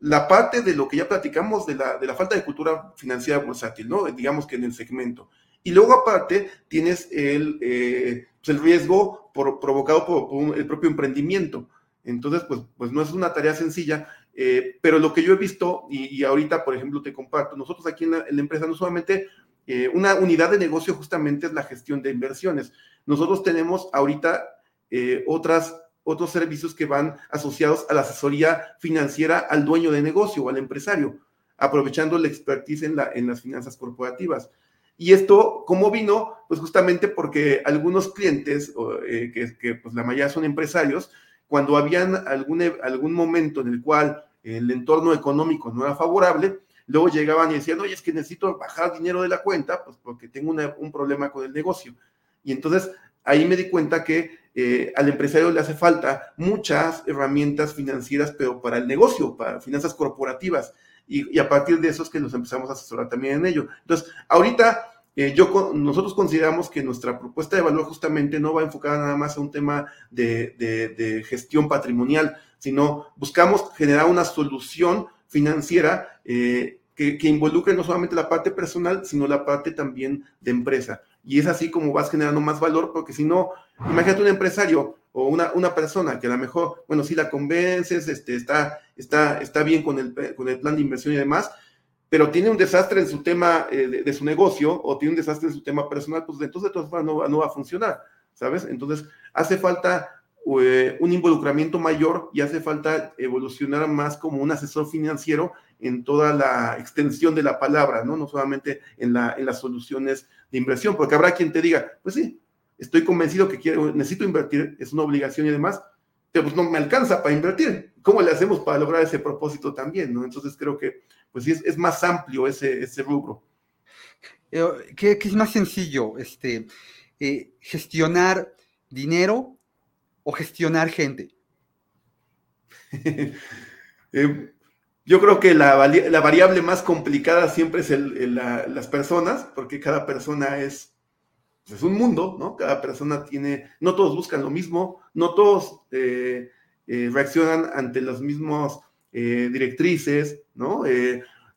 la parte de lo que ya platicamos de la, de falta de cultura financiera bursátil. Digamos que en el segmento. Y luego aparte tienes el, eh, pues, riesgo por, provocado por, el propio emprendimiento. Entonces, pues, pues no es una tarea sencilla, pero lo que yo he visto, y, ahorita, por ejemplo, te comparto, nosotros aquí en la, en la empresa no solamente eh, una unidad de negocio justamente es la gestión de inversiones. Nosotros tenemos ahorita eh, otras, otros servicios que van asociados a la asesoría financiera al dueño de negocio o al empresario, aprovechando la expertise en, la, en las finanzas corporativas. Y esto, ¿cómo vino? Pues justamente porque algunos clientes, eh, que, que, pues la mayoría son empresarios, cuando habían algún, algún momento en el cual el entorno económico no era favorable, Luego llegaban y decían, oye, es que necesito bajar dinero de la cuenta, pues porque tengo un problema con el negocio. Y entonces ahí me di cuenta que eh, al empresario le hace falta muchas herramientas financieras, pero para el negocio, para finanzas corporativas. Y, a partir de eso es que nos empezamos a asesorar también en ello. Entonces, ahorita eh, yo, nosotros consideramos que nuestra propuesta de valor justamente no va enfocada nada más a un tema de, de gestión patrimonial, sino buscamos generar una solución financiera eh, que, involucre no solamente la parte personal, sino la parte también de empresa. Y es así como vas generando más valor, porque si no, imagínate un empresario o una, una persona que a lo mejor, bueno, si la convences, este, está, está, está bien con el, con el plan de inversión y demás, pero tiene un desastre en su tema eh, de, su negocio o tiene un desastre en su tema personal, pues entonces de todas formas no, no va a funcionar, ¿sabes? Entonces hace falta eh, un involucramiento mayor y hace falta evolucionar más como un asesor financiero en toda la extensión de la palabra, ¿no? No solamente en, la, en las soluciones de inversión, porque habrá quien te diga, pues sí, estoy convencido que quiero, necesito invertir, es una obligación y demás, pero pues no me alcanza para invertir. ¿Cómo le hacemos para lograr ese propósito también, no? Entonces creo que, pues sí, es, más amplio ese, ese rubro. Eh, ¿Qué, es más sencillo? Este, eh, gestionar dinero o gestionar gente? Eh, yo creo que la, variable más complicada siempre es las personas, porque cada persona es, pues, es un mundo, ¿no? Cada persona tiene, no todos buscan lo mismo, no todos eh, reaccionan ante las mismas directrices, ¿no?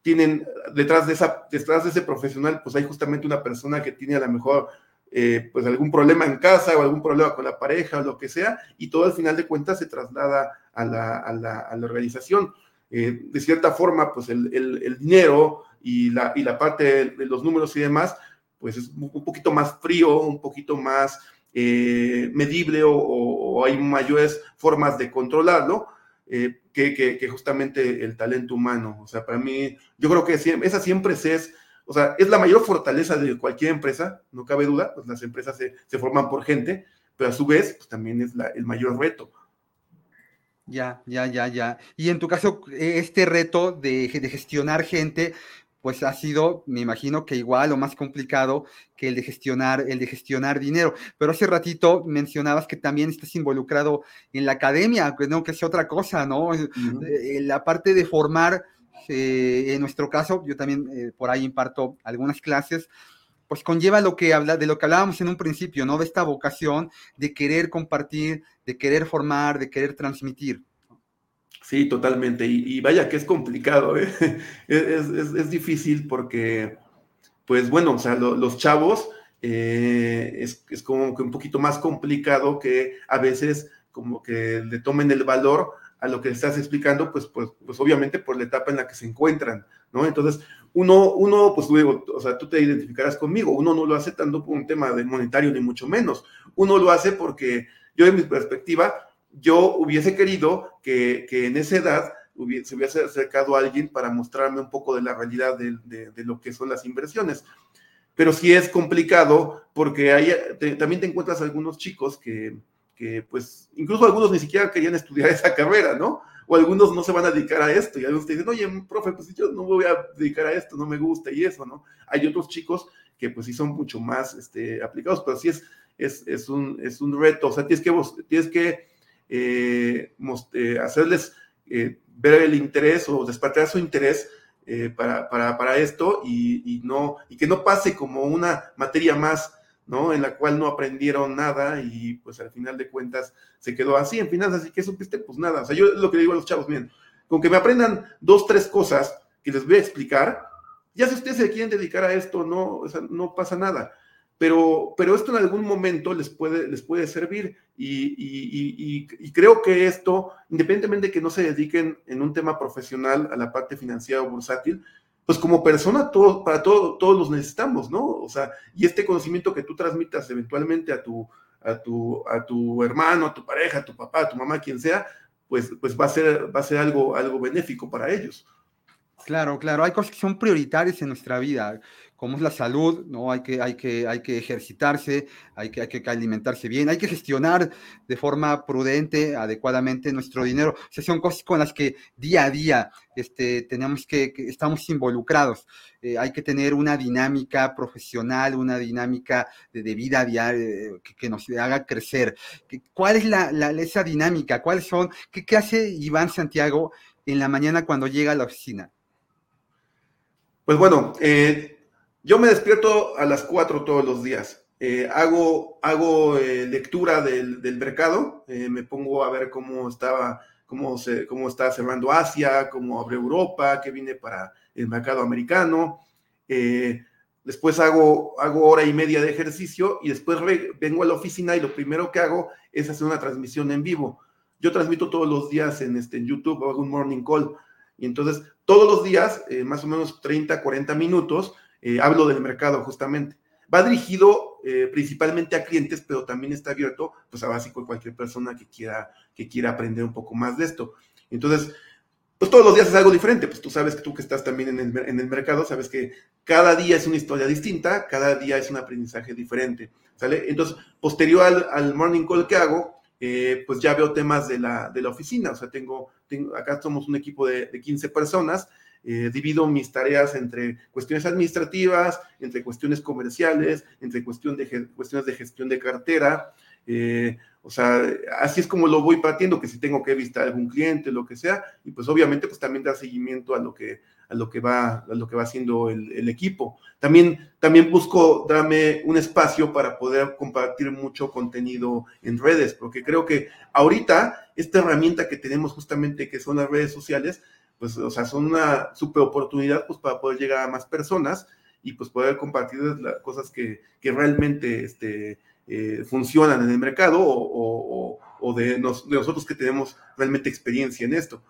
tienen detrás de, esa, detrás de ese profesional, pues hay justamente una persona que tiene a lo mejor eh, pues algún problema en casa o algún problema con la pareja o lo que sea, y todo al final de cuentas se traslada a la, a la, a la organización. Eh, de cierta forma, pues el, el, dinero y la, y la parte de los números y demás, pues es un poquito más frío, un poquito más eh, medible o, hay mayores formas de controlarlo. Que, que, que, justamente el talento humano. O sea, para mí, yo creo que esa siempre es o sea, es la mayor fortaleza de cualquier empresa, no cabe duda, pues las empresas se, forman por gente, pero a su vez, pues también es el mayor reto. Ya, ya, ya, ya. Y en tu caso, este reto de, gestionar gente, pues ha sido, me imagino que igual o más complicado que el de gestionar, el de gestionar dinero. Pero hace ratito mencionabas que también estás involucrado en la academia, que no, que es otra cosa, ¿no? Eh, la parte de formar eh, en nuestro caso, yo también eh, por ahí imparto algunas clases, pues conlleva lo que habla, de lo que hablábamos en un principio, ¿no? De esta vocación de querer compartir, de querer formar, de querer transmitir. Sí, totalmente. Y, vaya que es complicado, ¿eh? es, difícil porque, pues bueno, o sea, los chavos es, es, como que un poquito más complicado que a veces como que le tomen el valor a lo que estás explicando, pues, pues, pues obviamente por la etapa en la que se encuentran, ¿no? Entonces, uno, uno, pues luego, o sea, tú te identificarás conmigo, uno no lo hace tanto por un tema de monetario, ni mucho menos, uno lo hace porque yo, en mi perspectiva, yo hubiese querido que, que en esa edad hubiese, se hubiese acercado a alguien para mostrarme un poco de la realidad de, de, lo que son las inversiones. Pero sí es complicado porque hay, también te encuentras algunos chicos que, que pues incluso algunos ni siquiera querían estudiar esa carrera, ¿no? O algunos no se van a dedicar a esto y algunos te dicen, oye, profe, pues yo no voy a dedicar a esto, no me gusta y eso, ¿no? Hay otros chicos que pues sí son mucho más este, aplicados, pero sí es, es, es, un, es un reto, o sea, tienes que, tienes que hacerles eh, ver el interés o despertar su interés para, para, para, esto y, no, y que no pase como una materia más ¿no? En la cual no aprendieron nada y pues al final de cuentas se quedó así en finanzas. ¿Y que supiste? Pues nada. O sea, yo lo que digo a los chavos, miren, con que me aprendan dos, tres cosas que les voy a explicar, ya si ustedes se quieren dedicar a esto, no, no pasa nada. Pero, pero esto en algún momento les puede, les puede servir y, y, y, creo que esto, independientemente de que no se dediquen en un tema profesional a la parte financiera o bursátil, pues como persona, todo, para todo, todos los necesitamos, ¿no? O sea, y este conocimiento que tú transmitas eventualmente a tu, a tu, a tu hermano, a tu pareja, a tu papá, a tu mamá, quien sea, pues, pues va a ser, va a ser algo, algo benéfico para ellos. Claro, claro, hay cosas que son prioritarias en nuestra vida como es la salud, ¿no? Hay que, hay que, hay que ejercitarse, hay que, hay que alimentarse bien, hay que gestionar de forma prudente, adecuadamente nuestro dinero. O son cosas con las que día a día este, tenemos que, estamos involucrados. Eh, hay que tener una dinámica profesional, una dinámica de, vida diaria que, nos haga crecer. ¿Cuál es la, esa dinámica? ¿Cuáles son? ¿Qué, ¿Qué hace Iván Santiago en la mañana cuando llega a la oficina? Pues bueno, eh, yo me despierto a las 4 todos los días. Eh, hago hago eh, lectura del, mercado, eh, me pongo a ver cómo estaba, cómo, se, cómo está cerrando Asia, cómo abre Europa, qué viene para el mercado americano. después hago, hago hora y media de ejercicio y después vengo a la oficina y lo primero que hago es hacer una transmisión en vivo. Yo transmito todos los días en, este, en YouTube, hago un morning call. Y entonces, todos los días, más o menos 30, 40 minutos, eh, hablo del mercado justamente. Va dirigido eh, principalmente a clientes, pero también está abierto pues, a básico cualquier persona que quiera, que quiera aprender un poco más de esto. Entonces, pues todos los días es algo diferente, pues tú sabes que tú que estás también en el, en el mercado, sabes que cada día es una historia distinta, cada día es un aprendizaje diferente, ¿sale? Entonces, posterior al, morning call que hago, eh, pues ya veo temas de la, de la oficina, o sea, tengo, tengo, acá somos un equipo de, de 15 personas, eh, divido mis tareas entre cuestiones administrativas, entre cuestiones comerciales, entre cuestión de, cuestiones de gestión de cartera. Eh, o sea, así es como lo voy partiendo, que si tengo que visitar algún cliente, lo que sea, y pues obviamente pues también da seguimiento a lo que, a lo que, va, a lo que va haciendo el, el equipo. También, también busco darme un espacio para poder compartir mucho contenido en redes, porque creo que ahorita esta herramienta que tenemos justamente, que son las redes sociales, pues, o sea, son una super oportunidad, pues, para poder llegar a más personas y, pues, poder compartir las cosas que, que realmente, este, eh, funcionan en el mercado o, o, de, nosotros que tenemos realmente experiencia en esto.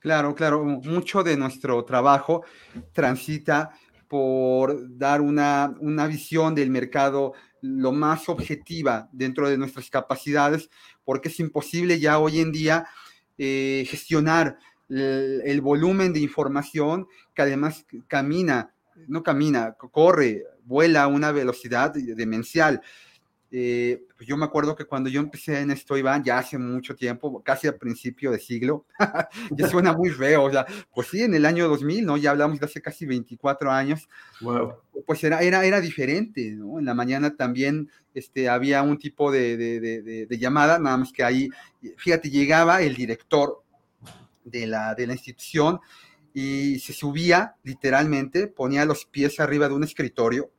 Claro, claro, mucho de nuestro trabajo transita por dar una, una visión del mercado lo más objetiva dentro de nuestras capacidades, porque es imposible ya hoy en día eh, gestionar el, volumen de información que además camina, no camina, corre, vuela a una velocidad demencial. Eh, pues yo me acuerdo que cuando yo empecé en esto, Iván, ya hace mucho tiempo, casi al principio de siglo, ya suena muy feo, o sea, pues sí, en el año 2000, ¿no? Ya hablamos de hace casi 24 años, wow. pues era, era, era diferente, ¿no? En la mañana también este, había un tipo de, de, de, de llamada, nada más que ahí, fíjate, llegaba el director de la, de la institución y se subía literalmente, ponía los pies arriba de un escritorio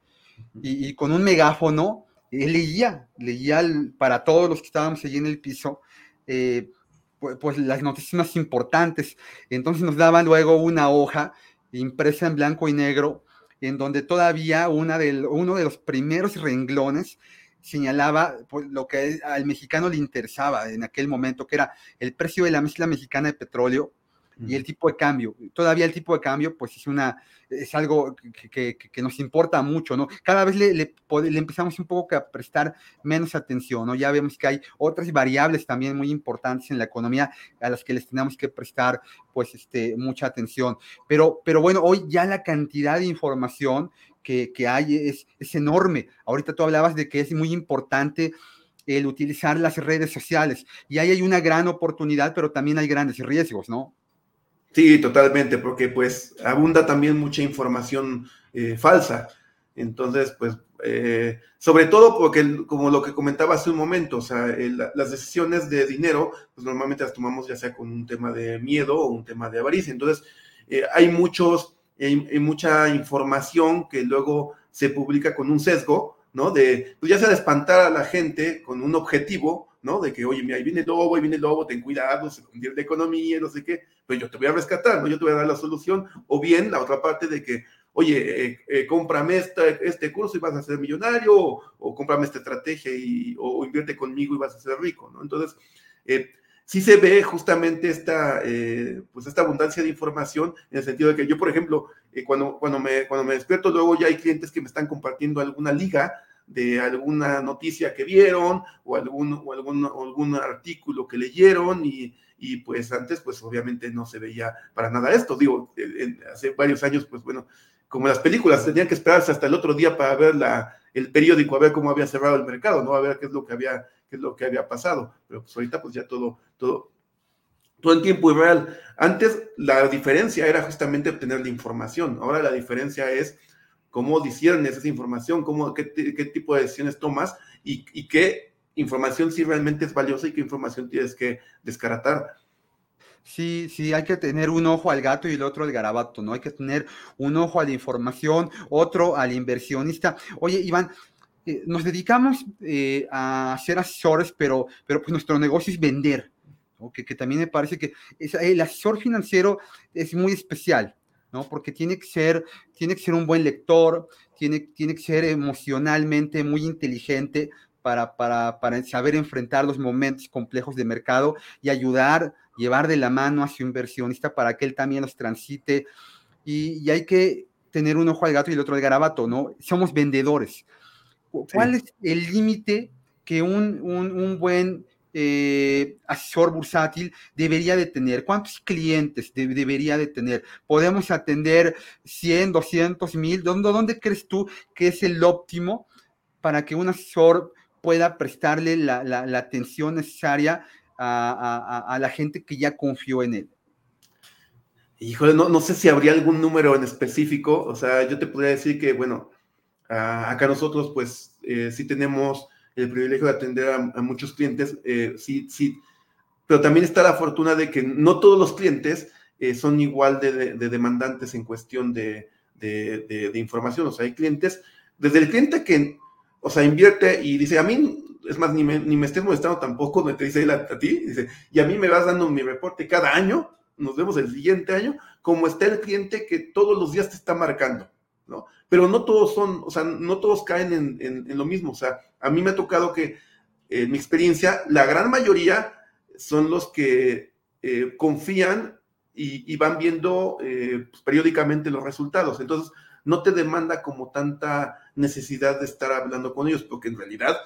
y, con un megáfono él leía, leía para todos los que estábamos allí en el piso, eh, pues, pues, las noticias más importantes. Entonces nos daban luego una hoja impresa en blanco y negro, en donde todavía una del, uno de los primeros renglones señalaba pues, lo que al mexicano le interesaba en aquel momento, que era el precio de la mezcla mexicana de petróleo y el tipo de cambio. Todavía el tipo de cambio, pues es una, es algo que, que, nos importa mucho, ¿no? Cada vez le, le, le, empezamos un poco a prestar menos atención, ¿no? Ya vemos que hay otras variables también muy importantes en la economía a las que les tenemos que prestar, pues, este, mucha atención. Pero, pero bueno, hoy ya la cantidad de información que, hay es, es, enorme. Ahorita tú hablabas de que es muy importante el utilizar las redes sociales. Y ahí hay una gran oportunidad, pero también hay grandes riesgos, ¿no? Sí, totalmente, porque pues abunda también mucha información eh, falsa. Entonces, pues, eh, sobre todo porque, como lo que comentaba hace un momento, o sea, las decisiones de dinero, pues normalmente las tomamos ya sea con un tema de miedo o un tema de avaricia. Entonces, eh, hay muchos, hay, mucha información que luego se publica con un sesgo, ¿no? De, pues ya sea de espantar a la gente con un objetivo, ¿no? De que, oye, mira, ahí viene el lobo, ahí viene el lobo, ten cuidado, se convierte la economía, no sé qué, pues yo te voy a rescatar, ¿no? Yo te voy a dar la solución. O bien, la otra parte de que, oye, eh, eh, cómprame este curso y vas a ser millonario, o, cómprame esta estrategia y, o, invierte conmigo y vas a ser rico, ¿no? Entonces, eh, sí se ve justamente esta, pues esta abundancia de información en el sentido de que yo, por ejemplo, cuando, cuando, me, cuando me despierto, luego ya hay clientes que me están compartiendo alguna liga de alguna noticia que vieron o algún, o algún, algún artículo que leyeron y, y pues antes pues obviamente no se veía para nada esto. Digo, hace varios años pues bueno, como las películas, tenían que esperarse hasta el otro día para ver la, el periódico, a ver cómo había cerrado el mercado, ¿no? A ver qué es lo que había, qué es lo que había pasado. Pero pues ahorita pues ya todo, todo, todo en tiempo real. Antes la diferencia era justamente obtener la información. Ahora la diferencia es cómo disiernes esa información, cómo, qué, qué tipo de decisiones tomas y, qué información sí realmente es valiosa y qué información tienes que descaratar. Sí, sí, hay que tener un ojo al gato y el otro al garabato, ¿no? Hay que tener un ojo a la información, otro al inversionista. Oye, Iván, eh, nos dedicamos eh, a ser asesores, pero, pero pues nuestro negocio es vender, ¿no? que, que, también me parece que el asesor financiero es muy especial, ¿no? Porque tiene que ser, tiene que ser un buen lector, tiene, tiene que ser emocionalmente muy inteligente para, para, para saber enfrentar los momentos complejos de mercado y ayudar llevar de la mano a su inversionista para que él también los transite. Y, hay que tener un ojo al gato y el otro al garabato, ¿no? Somos vendedores. ¿Cuál es el límite que un, un, buen eh, asesor bursátil debería de tener? ¿Cuántos clientes debería de tener? ¿Podemos atender 100, 200, 1000? ¿Dónde, ¿Dónde crees tú que es el óptimo para que un asesor pueda prestarle la, atención necesaria a, la gente que ya confió en él? Híjole, no, no sé si habría algún número en específico. O sea, yo te podría decir que, bueno, acá nosotros, pues, eh, sí tenemos el privilegio de atender a, muchos clientes, eh, sí, sí, pero también está la fortuna de que no todos los clientes eh, son igual de, demandantes en cuestión de, de, información. O sea, hay clientes, desde el cliente que, o sea, invierte y dice, a mí es más, ni me, ni me estés molestando tampoco, me te dice él a, ti, dice, y a mí me vas dando mi reporte cada año, nos vemos el siguiente año, como está el cliente que todos los días te está marcando, ¿no? Pero no todos son, o sea, no todos caen en, en, lo mismo, o sea, a mí me ha tocado que, en mi experiencia, la gran mayoría son los que eh, confían y, van viendo eh, pues, periódicamente los resultados, entonces no te demanda como tanta necesidad de estar hablando con ellos, porque en realidad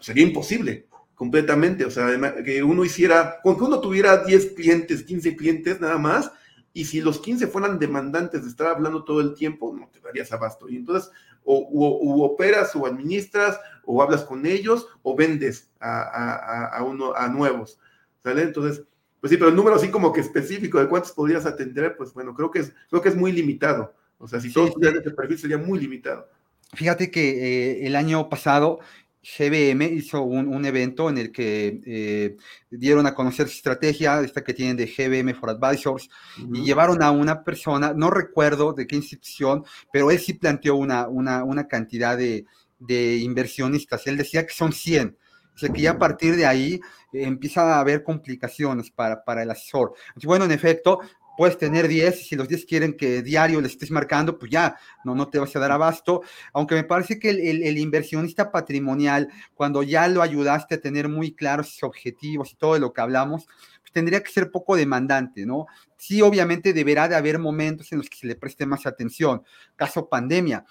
sería imposible completamente. O sea, que uno hiciera, con que uno tuviera 10 clientes, 15 clientes nada más, y si los 15 fueran demandantes de estar hablando todo el tiempo, no te darías abasto. Y entonces, o, operas o administras, o hablas con ellos, o vendes a, uno, a nuevos. ¿Sale? Entonces, pues sí, pero el número así como que específico de cuántos podrías atender, pues bueno, creo que es, creo que es muy limitado. O sea, si todos tuvieran ese perfil sería muy limitado. Fíjate que eh, el año pasado GBM hizo un, evento en el que eh, dieron a conocer su estrategia, esta que tienen de GBM for Advisors, y llevaron a una persona, no recuerdo de qué institución, pero él sí planteó una, una, una cantidad de, de, inversionistas. Él decía que son 100. O sea, que ya a partir de ahí eh, empieza a haber complicaciones para, para el asesor. bueno, en efecto, puedes tener 10 y si los 10 quieren que diario les estés marcando, pues ya, no, no te vas a dar abasto. Aunque me parece que el, inversionista patrimonial, cuando ya lo ayudaste a tener muy claros sus objetivos y todo lo que hablamos, pues tendría que ser poco demandante, ¿no? Sí, obviamente deberá de haber momentos en los que se le preste más atención. Caso pandemia.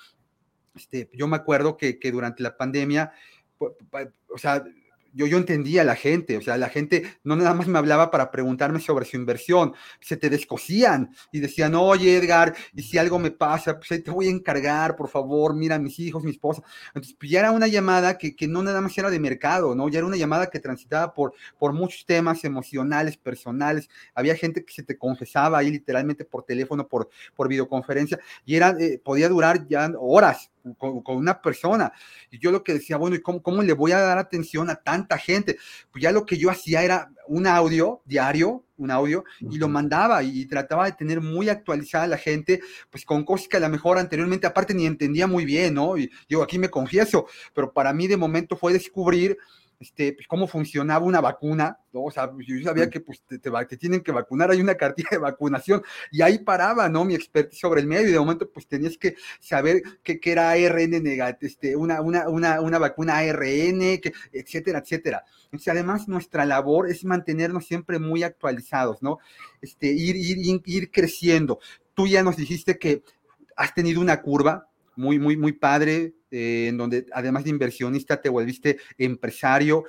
Este, yo me acuerdo que, que durante la pandemia, o sea, yo, yo entendía a la gente, o sea, la gente no nada más me hablaba para preguntarme sobre su inversión, se te descosían y decían, oye Edgar, y si algo me pasa, pues te voy a encargar, por favor, mira mis hijos, mi esposa. Entonces, pues ya era una llamada que, que no nada más era de mercado, ¿no? Ya era una llamada que transitaba por, por muchos temas emocionales, personales. Había gente que se te confesaba ahí literalmente por teléfono, por, por videoconferencia, y era, eh, podía durar ya horas, con, una persona. Y yo lo que decía, bueno, ¿y cómo, cómo, le voy a dar atención a tanta gente? Pues ya lo que yo hacía era un audio diario, un audio, y lo mandaba y, trataba de tener muy actualizada a la gente, pues con cosas que a lo mejor anteriormente aparte ni entendía muy bien, ¿no? Y yo aquí me confieso, pero para mí de momento fue descubrir este, pues, cómo funcionaba una vacuna, ¿no? O sea, yo sabía que pues, te, te, tienen que vacunar, hay una cartilla de vacunación, y ahí paraba, ¿no? Mi expertise sobre el medio, y de momento, pues tenías que saber qué era ARN negativo, este, una, una, una, una vacuna ARN, que, etcétera, etcétera. Entonces, además, nuestra labor es mantenernos siempre muy actualizados, ¿no? Este, ir, ir, ir creciendo. Tú ya nos dijiste que has tenido una curva muy, muy, muy padre, eh, en donde además de inversionista te volviste empresario,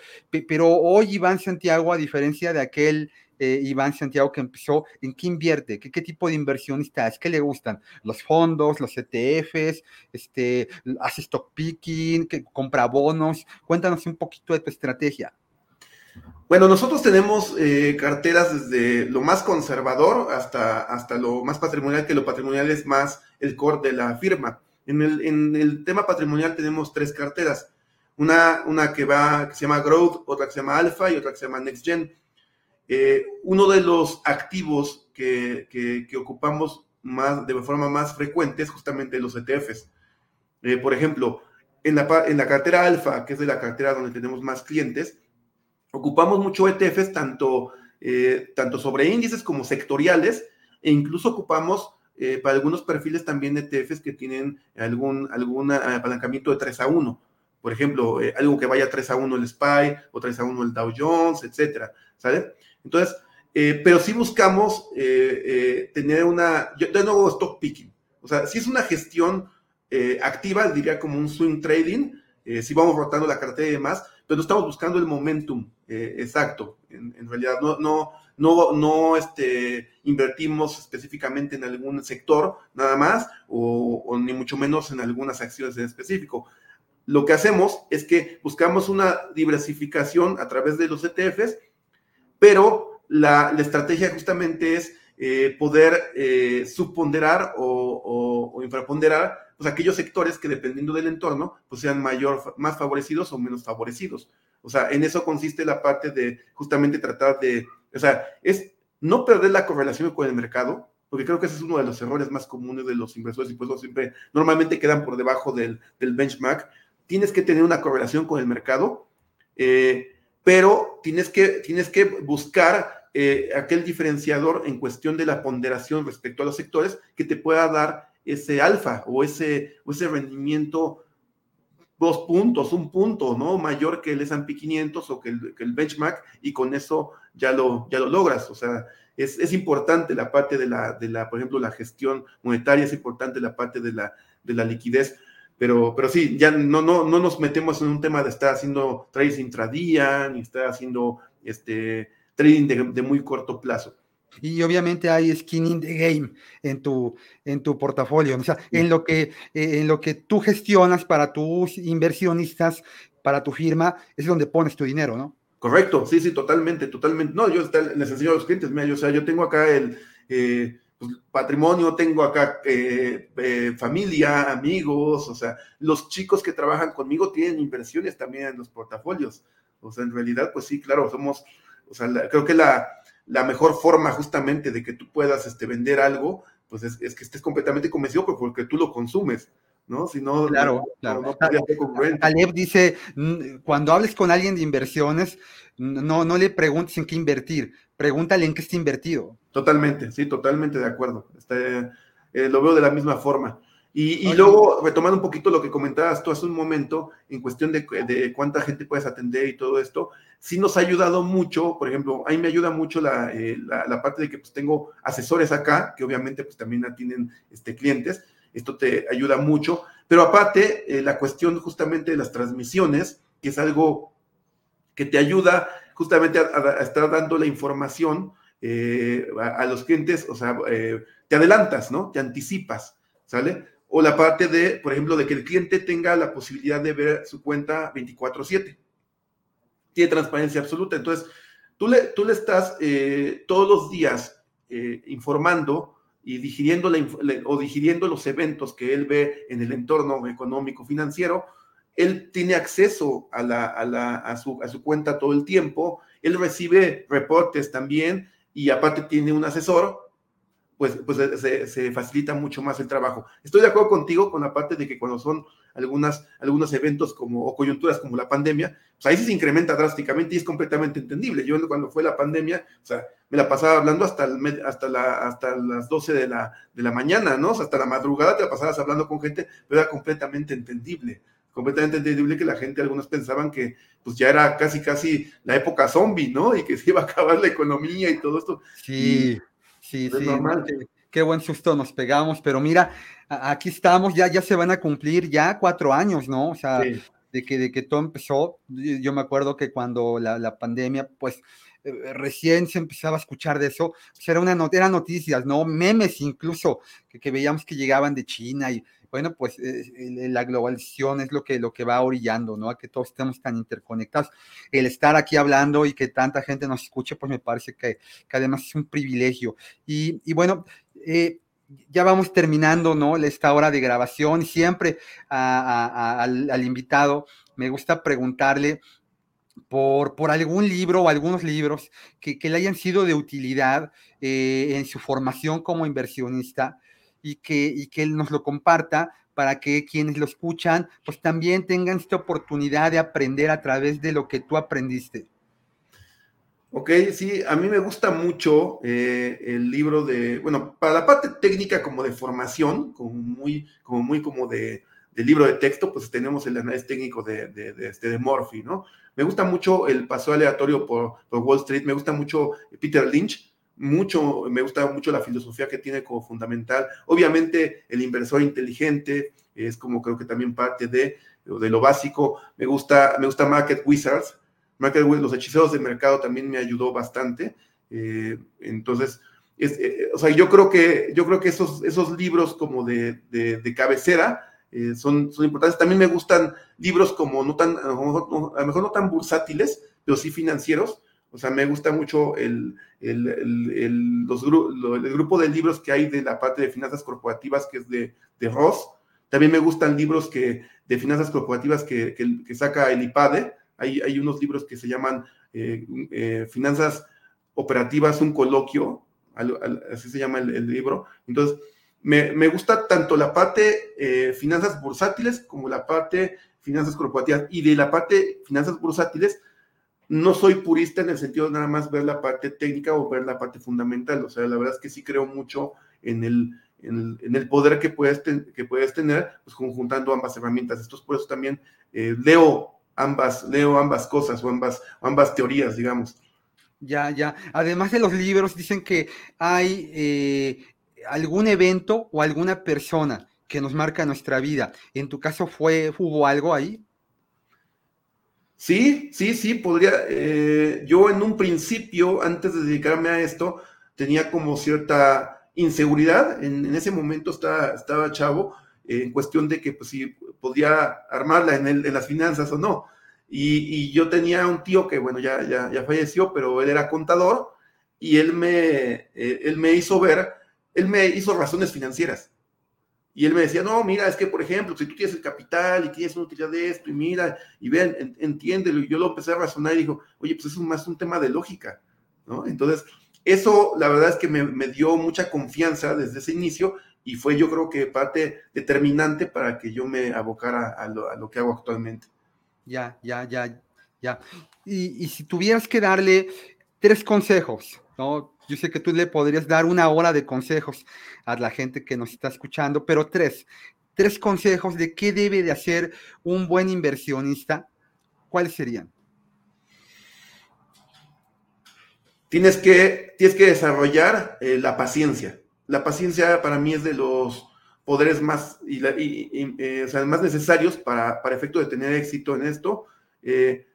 pero hoy Iván Santiago, a diferencia de aquel eh, Iván Santiago que empezó, ¿en qué invierte? ¿Qué, ¿Qué, tipo de inversionista es? ¿Qué le gustan? ¿Los fondos, los ETFs? Este, ¿Hace stock picking? Que ¿Compra bonos? Cuéntanos un poquito de tu estrategia. Bueno, nosotros tenemos eh, carteras desde lo más conservador hasta, hasta lo más patrimonial, que lo patrimonial es más el core de la firma. En el, tema patrimonial tenemos tres carteras. Una, una que, va, que se llama Growth, otra que se llama Alpha y otra que se llama Next Gen. Eh, uno de los activos que, que, ocupamos más, de forma más frecuente es justamente los ETFs. Eh, por ejemplo, en la, en la cartera Alpha, que es de la cartera donde tenemos más clientes, ocupamos mucho ETFs tanto, eh, tanto sobre índices como sectoriales e incluso ocupamos eh, para algunos perfiles también ETFs que tienen algún, algún apalancamiento de 3 a 1. Por ejemplo, eh, algo que vaya 3 a 1 el SPY o 3 a 1 el Dow Jones, etcétera, ¿sale? Entonces, eh, pero sí buscamos tener una, yo, de nuevo, stock picking. O sea, si es una gestión activa, diría como un swing trading, si vamos rotando la cartera y demás, pero no estamos buscando el momentum exacto. En, en, realidad, no, no, no, no este, invertimos específicamente en algún sector nada más, o, ni mucho menos en algunas acciones en específico. Lo que hacemos es que buscamos una diversificación a través de los ETFs, pero la, estrategia justamente es eh, poder eh, subponderar o, infraponderar pues, aquellos sectores que dependiendo del entorno pues sean mayor, más favorecidos o menos favorecidos. O sea, en eso consiste la parte de justamente tratar de o sea, es no perder la correlación con el mercado, porque creo que ese es uno de los errores más comunes de los inversores y pues siempre normalmente quedan por debajo del, benchmark. Tienes que tener una correlación con el mercado, eh, pero tienes que, tienes que buscar eh, aquel diferenciador en cuestión de la ponderación respecto a los sectores que te pueda dar ese alfa o ese, o ese rendimiento dos puntos, un punto, ¿no? Mayor que el S&P 500 o que el, benchmark y con eso ya lo, ya lo logras. O sea, es, importante la parte de la, de la, por ejemplo, la gestión monetaria, es importante la parte de la, de la liquidez, pero, pero sí, ya no, no, no nos metemos en un tema de estar haciendo trading intradía, ni estar haciendo este, trading de muy corto plazo y obviamente hay skin in the game en tu, en tu portafolio, o sea, en lo, que, eh, en lo que tú gestionas para tus inversionistas, para tu firma, es donde pones tu dinero, ¿no? Correcto, sí, sí, totalmente, totalmente. No, yo les enseño a los clientes, mira, yo, o sea, yo tengo acá el eh, pues, patrimonio, tengo acá eh, familia, amigos, o sea, los chicos que trabajan conmigo tienen inversiones también en los portafolios. O sea, en realidad, pues sí, claro, somos, o sea, creo que la, la mejor forma justamente de que tú puedas este, vender algo, pues es, que estés completamente convencido porque tú lo consumes. ¿no? Si no, claro, claro. Caleb dice, cuando hables con alguien de inversiones, no, no le preguntes en qué invertir, pregúntale en qué está invertido. Totalmente, sí, totalmente de acuerdo. Este, eh, lo veo de la misma forma. Y, luego, retomando un poquito lo que comentabas tú hace un momento, en cuestión de, de, cuánta gente puedes atender y todo esto, sí nos ha ayudado mucho, por ejemplo, a mí me ayuda mucho la, eh, la, parte de que pues tengo asesores acá, que obviamente pues también tienen este, clientes, esto te ayuda mucho, pero aparte, eh, la cuestión justamente de las transmisiones, que es algo que te ayuda justamente a, estar dando la información eh, a, los clientes, o sea, te adelantas, ¿no? Te anticipas, ¿sale? O la parte de, por ejemplo, de que el cliente tenga la posibilidad de ver su cuenta 24/7. Tiene transparencia absoluta. Entonces, tú le, tú le estás eh, todos los días informando y digiriendo o digiriendo los eventos que él ve en el entorno económico financiero, él tiene acceso a, la, a, la, a, su, a su cuenta todo el tiempo, él recibe reportes también y aparte tiene un asesor, pues, pues se, se, facilita mucho más el trabajo. Estoy de acuerdo contigo con la parte de que cuando son algunas, algunos eventos como, o coyunturas como la pandemia, pues ahí sí se incrementa drásticamente y es completamente entendible. Yo cuando fue la pandemia, o sea, me la pasaba hablando hasta, el, hasta, la, hasta las 12 de la, de la mañana, ¿no? O sea, hasta la madrugada te la pasabas hablando con gente, pero era completamente entendible completamente entendible que la gente, algunos pensaban que pues ya era casi, casi la época zombie, ¿no? Y que se iba a acabar la economía y todo esto. Sí, sí, sí. Normal. Qué, buen susto nos pegamos, pero mira, aquí estamos, ya, ya se van a cumplir ya cuatro años, ¿no? O sea, de, que, de que todo empezó, yo me acuerdo que cuando la, la pandemia, pues eh, recién se empezaba a escuchar de eso, pues era una eran noticias, ¿no? Memes incluso, que, que veíamos que llegaban de China y bueno, pues eh, la globalización es lo que, lo que va orillando, ¿no? A que todos estemos tan interconectados. El estar aquí hablando y que tanta gente nos escuche, pues me parece que, además es un privilegio. Y, bueno, eh, ya vamos terminando, ¿no? Esta hora de grabación y siempre al, invitado me gusta preguntarle por, por, algún libro o algunos libros que, le hayan sido de utilidad eh, en su formación como inversionista y que, y que él nos lo comparta para que quienes lo escuchan, pues también tengan esta oportunidad de aprender a través de lo que tú aprendiste. Ok, sí, a mí me gusta mucho eh, el libro de, bueno, para la parte técnica como de formación, como muy, como muy como de, libro de texto, pues tenemos el análisis técnico de, de, este, de Murphy, ¿no? Me gusta mucho el paso aleatorio por, por Wall Street, me gusta mucho Peter Lynch, mucho, me gusta mucho la filosofía que tiene como fundamental. Obviamente, el inversor inteligente es como creo que también parte de, de lo básico. Me gusta, me gusta Market Wizards. Market Wizards, los hechiceros de mercado también me ayudó bastante. Eh, entonces, es, eh, o sea, yo creo que, yo creo que esos, esos libros como de, de, cabecera eh, son, son importantes. También me gustan libros como no tan, a lo mejor no tan bursátiles, pero sí financieros o sea, me gusta mucho el, los, el, grupo de libros que hay de la parte de finanzas corporativas, que es de, de Ross. También me gustan libros que, de finanzas corporativas que, que, saca el IPADE. Hay, hay, unos libros que se llaman eh, eh, Finanzas Operativas, un coloquio, así se llama el, libro. Entonces, me, me, gusta tanto la parte eh, finanzas bursátiles como la parte finanzas corporativas. Y de la parte finanzas bursátiles, no soy purista en el sentido de nada más ver la parte técnica o ver la parte fundamental. O sea, la verdad es que sí creo mucho en el, en el, poder que puedes, que puedes tener, pues conjuntando ambas herramientas. Esto es por eso también eh, leo ambas, leo ambas cosas o ambas, ambas teorías, digamos. Ya, ya. Además de los libros, dicen que hay eh, algún evento o alguna persona que nos marca nuestra vida. En tu caso, fue, ¿hubo algo ahí? Sí, sí, sí, podría. Eh, yo en un principio, antes de dedicarme a esto, tenía como cierta inseguridad. En, ese momento estaba, estaba chavo, en cuestión de que pues si podía armarla en, en las finanzas o no. Y, yo tenía un tío que, bueno, ya, ya, ya falleció, pero él era contador y él me, eh, él me hizo ver, él me hizo razones financieras. Y él me decía, no, mira, es que, por ejemplo, si tú tienes el capital y tienes una utilidad de esto, y mira, y ven, entiéndelo. Y yo lo empecé a razonar y dijo, oye, pues es más un tema de lógica, ¿no? Entonces, eso la verdad es que me, dio mucha confianza desde ese inicio y fue yo creo que parte determinante para que yo me abocara a lo, que hago actualmente. Ya, ya, ya, ya. Y, y si tuvieras que darle tres consejos, ¿no? Yo sé que tú le podrías dar una hora de consejos a la gente que nos está escuchando, pero tres, tres consejos de qué debe de hacer un buen inversionista, ¿cuáles serían? Tienes que, tienes que desarrollar eh, la paciencia. La paciencia para mí es de los poderes más, y, eh, más necesarios para, para efecto de tener éxito en esto. Eh,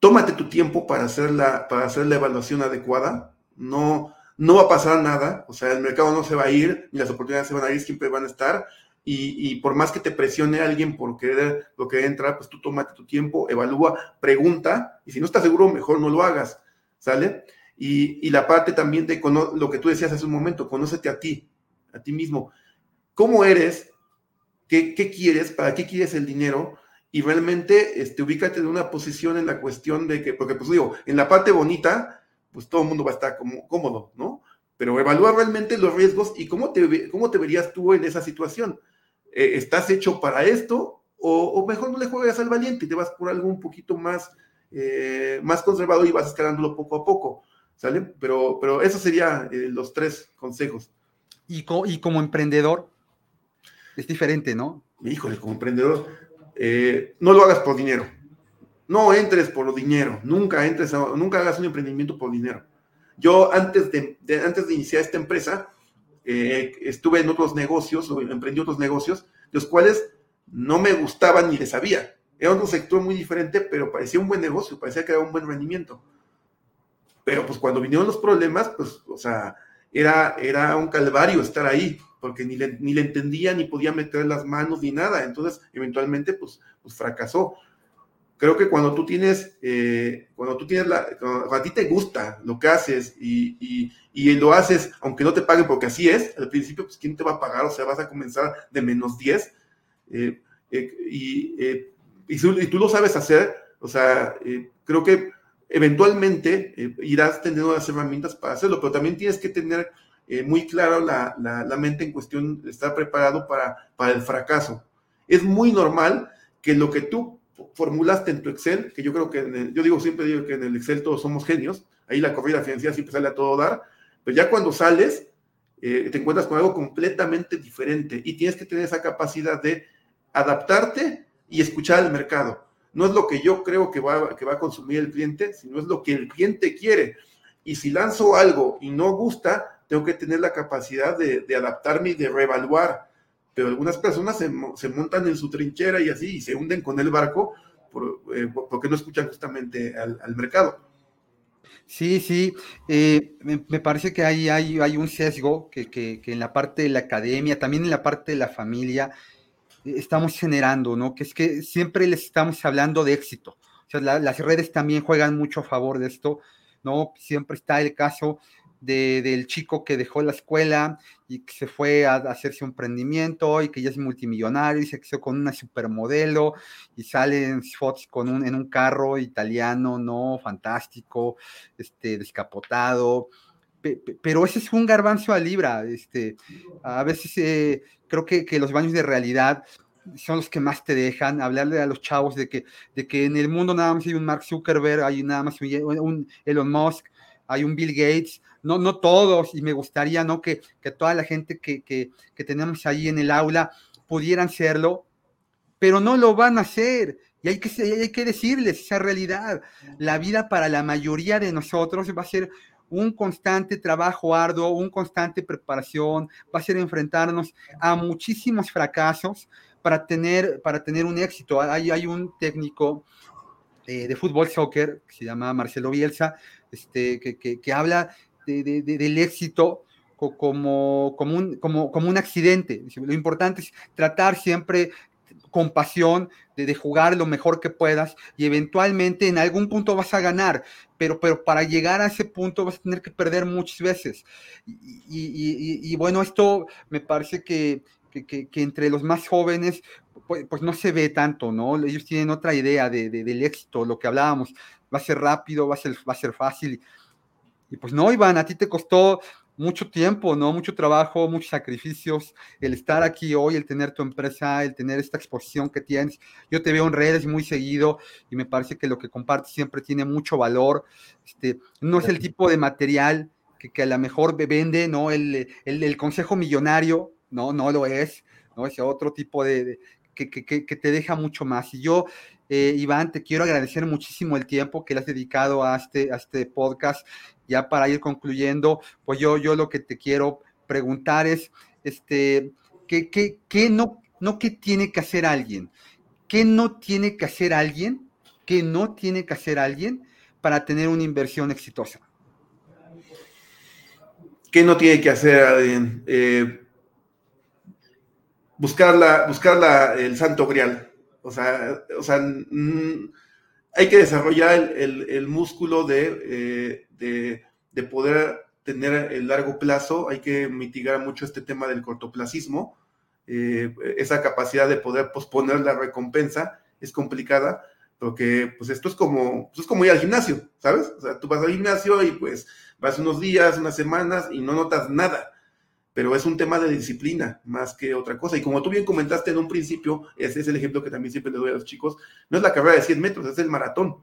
tómate tu tiempo para hacer la, para hacer la evaluación adecuada, no, no va a pasar nada, o sea, el mercado no se va a ir, ni las oportunidades se van a ir, siempre van a estar, y, por más que te presione alguien por querer lo que entra, pues tú tómate tu tiempo, evalúa, pregunta, y si no estás seguro, mejor no lo hagas, ¿sale? Y, la parte también de lo que tú decías hace un momento, conócete a ti, a ti mismo. ¿Cómo eres? ¿Qué, quieres? ¿Para qué quieres el dinero? Y realmente este, ubícate en una posición en la cuestión de que, porque pues digo, en la parte bonita, pues todo el mundo va a estar como, cómodo, ¿no? Pero evalúa realmente los riesgos y cómo te, cómo te verías tú en esa situación. Eh, ¿Estás hecho para esto? O, mejor no le juegas al valiente y te vas por algo un poquito más, eh, más conservador y vas escalándolo poco a poco, ¿sale? Pero, pero esos serían eh, los tres consejos. Y, y como emprendedor, es diferente, ¿no? Híjole, como emprendedor, no lo hagas por dinero. No entres por dinero. Nunca entres, nunca hagas un emprendimiento por dinero. Yo antes de, antes de iniciar esta empresa, eh, estuve en otros negocios, o emprendí otros negocios, los cuales no me gustaban ni les sabía. Era un sector muy diferente, pero parecía un buen negocio, parecía que era un buen rendimiento. Pero pues cuando vinieron los problemas, pues, o sea, era, era un calvario estar ahí, porque ni le, ni le entendía, ni podía meter las manos, ni nada. Entonces, eventualmente, pues, pues fracasó creo que cuando tú tienes, eh, cuando tú tienes la, cuando a ti te gusta lo que haces y, lo haces, aunque no te paguen, porque así es, al principio, pues, ¿quién te va a pagar? O sea, vas a comenzar de menos 10 eh, eh, y, y, tú lo sabes hacer, o sea, creo que eventualmente irás teniendo las herramientas para hacerlo, pero también tienes que tener muy claro la, la, mente en cuestión, estar preparado para, para el fracaso. Es muy normal que lo que tú formulaste en tu Excel, que yo creo que, yo digo siempre digo que en el Excel todos somos genios, ahí la corrida financiera siempre sale a todo dar, pero ya cuando sales, eh, te encuentras con algo completamente diferente y tienes que tener esa capacidad de adaptarte y escuchar al mercado. No es lo que yo creo que va, que va a consumir el cliente, sino es lo que el cliente quiere. Y si lanzo algo y no gusta, tengo que tener la capacidad de, de adaptarme y de reevaluar pero algunas personas se, montan en su trinchera y así, y se hunden con el barco eh, porque no escuchan justamente al, mercado. Sí, sí, eh, me, parece que hay, hay, hay un sesgo que, que, en la parte de la academia, también en la parte de la familia, eh, estamos generando, ¿no? Que es que siempre les estamos hablando de éxito. O sea, las redes también juegan mucho a favor de esto, ¿no? Siempre está el caso del chico que dejó la escuela y que se fue a, hacerse un emprendimiento y que ya es multimillonario y se quedó con una supermodelo y sale en fotos con un, en un carro italiano, ¿no? Fantástico, este, descapotado. Pero ese es un garbanzo a libra. Este, a veces eh, creo que, que los baños de realidad son los que más te dejan, hablarle a los chavos de que, de que en el mundo nada más hay un Mark Zuckerberg, hay nada más un Elon Musk, hay un Bill Gates, no, no todos, y me gustaría ¿no? que, que toda la gente que, que, tenemos ahí en el aula pudieran serlo, pero no lo van a hacer. Y hay que, hay que decirles esa realidad. La vida para la mayoría de nosotros va a ser un constante trabajo arduo, un constante preparación, va a ser enfrentarnos a muchísimos fracasos para tener, para tener un éxito. Hay, hay un técnico eh, de fútbol, soccer, que se llama Marcelo Bielsa, este, que, que habla del éxito como, como, un, como, como un accidente. Lo importante es tratar siempre con pasión, de, jugar lo mejor que puedas y eventualmente en algún punto vas a ganar, pero, pero para llegar a ese punto vas a tener que perder muchas veces. Y, bueno, esto me parece que, que, entre los más jóvenes pues, pues, no se ve tanto, ¿no? Ellos tienen otra idea de, del éxito, lo que hablábamos, va a ser rápido, va a ser, va a ser fácil. Y pues no, Iván, a ti te costó mucho tiempo, ¿no? Mucho trabajo, muchos sacrificios, el estar aquí hoy, el tener tu empresa, el tener esta exposición que tienes. Yo te veo en redes muy seguido y me parece que lo que compartes siempre tiene mucho valor. Este, no es el tipo de material que, que a lo mejor vende, ¿no? El, el, consejo millonario, no, no lo es, ¿no? Es otro tipo de, que, que, que, te deja mucho más. Y yo eh, Iván, te quiero agradecer muchísimo el tiempo que le has dedicado a este, a este podcast. Ya para ir concluyendo, pues yo, yo lo que te quiero preguntar es, este, ¿qué, qué, qué no, no qué tiene que hacer alguien? ¿Qué no tiene que hacer alguien ¿Qué no tiene que hacer alguien para tener una inversión exitosa? ¿Qué no tiene que hacer alguien? Eh, buscar, buscar el santo grial. O sea, o sea hay que desarrollar el, músculo eh, de, de, poder tener el largo plazo, hay que mitigar mucho este tema del cortoplacismo, eh, esa capacidad de poder posponer la recompensa es complicada, porque pues esto es como, pues, es como ir al gimnasio, ¿sabes? O sea, tú vas al gimnasio y pues vas unos días, unas semanas y no notas nada pero es un tema de disciplina más que otra cosa. Y como tú bien comentaste en un principio, ese es el ejemplo que también siempre le doy a los chicos, no es la carrera de 100 metros, es el maratón.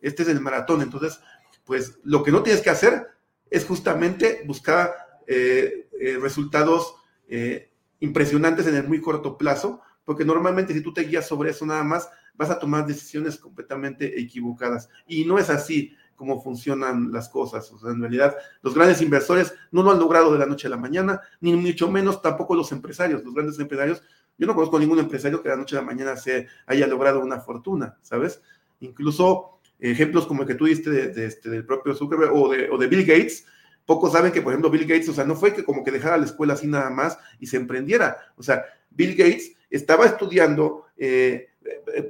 Este es el maratón. Entonces, pues lo que no tienes que hacer es justamente buscar eh, eh, resultados eh, impresionantes en el muy corto plazo, porque normalmente si tú te guías sobre eso nada más, vas a tomar decisiones completamente equivocadas. Y no es así cómo funcionan las cosas. O sea, en realidad, los grandes inversores no lo han logrado de la noche a la mañana, ni mucho menos tampoco los empresarios. Los grandes empresarios, yo no conozco ningún empresario que de la noche a la mañana se haya logrado una fortuna, ¿sabes? Incluso ejemplos como el que tú diste de, este, del propio Zuckerberg o de, o de Bill Gates, pocos saben que, por ejemplo, Bill Gates, o sea, no fue que como que dejara la escuela así nada más y se emprendiera. O sea, Bill Gates estaba estudiando eh,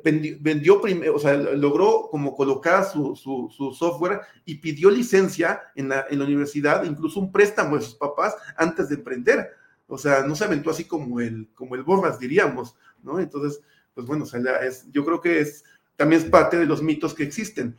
vendió, primero, o sea, logró como colocar su, software y pidió licencia en la, universidad, incluso un préstamo de sus papás antes de emprender. O sea, no se aventó así como el, como el Borras, diríamos, ¿no? Entonces, pues bueno, o sea, es, yo creo que es, también es parte de los mitos que existen.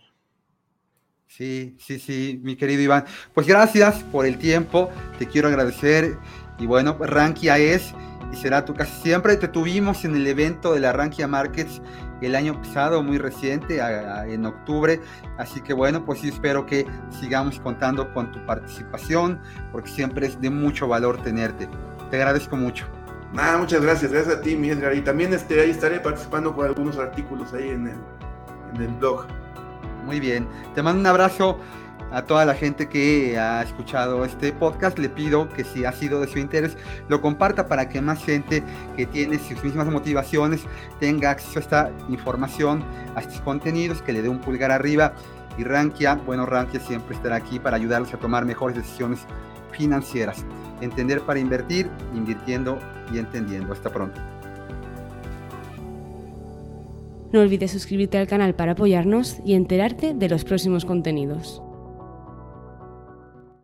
Sí, sí, sí, mi querido Iván. Pues gracias por el tiempo, te quiero agradecer. Y bueno, Rankia es y será tu casa siempre. Te tuvimos en el evento de la Rankia Markets el año pasado, muy reciente, en octubre. Así que bueno, pues sí espero que sigamos contando con tu participación, porque siempre es de mucho valor tenerte. Te agradezco mucho. Nada, muchas gracias, gracias a ti, mi Edgar. Y también este, ahí estaré participando con algunos artículos ahí en el, en el blog. Muy bien, te mando un abrazo a toda la gente que ha escuchado este podcast, le pido que si ha sido de su interés, lo comparta para que más gente que tiene sus mismas motivaciones tenga acceso a esta información, a estos contenidos, que le dé un pulgar arriba. Y Rankia, bueno, Rankia siempre estará aquí para ayudarlos a tomar mejores decisiones financieras. Entender para invertir, invirtiendo y entendiendo. Hasta pronto. No olvides suscribirte al canal para apoyarnos y enterarte de los próximos contenidos.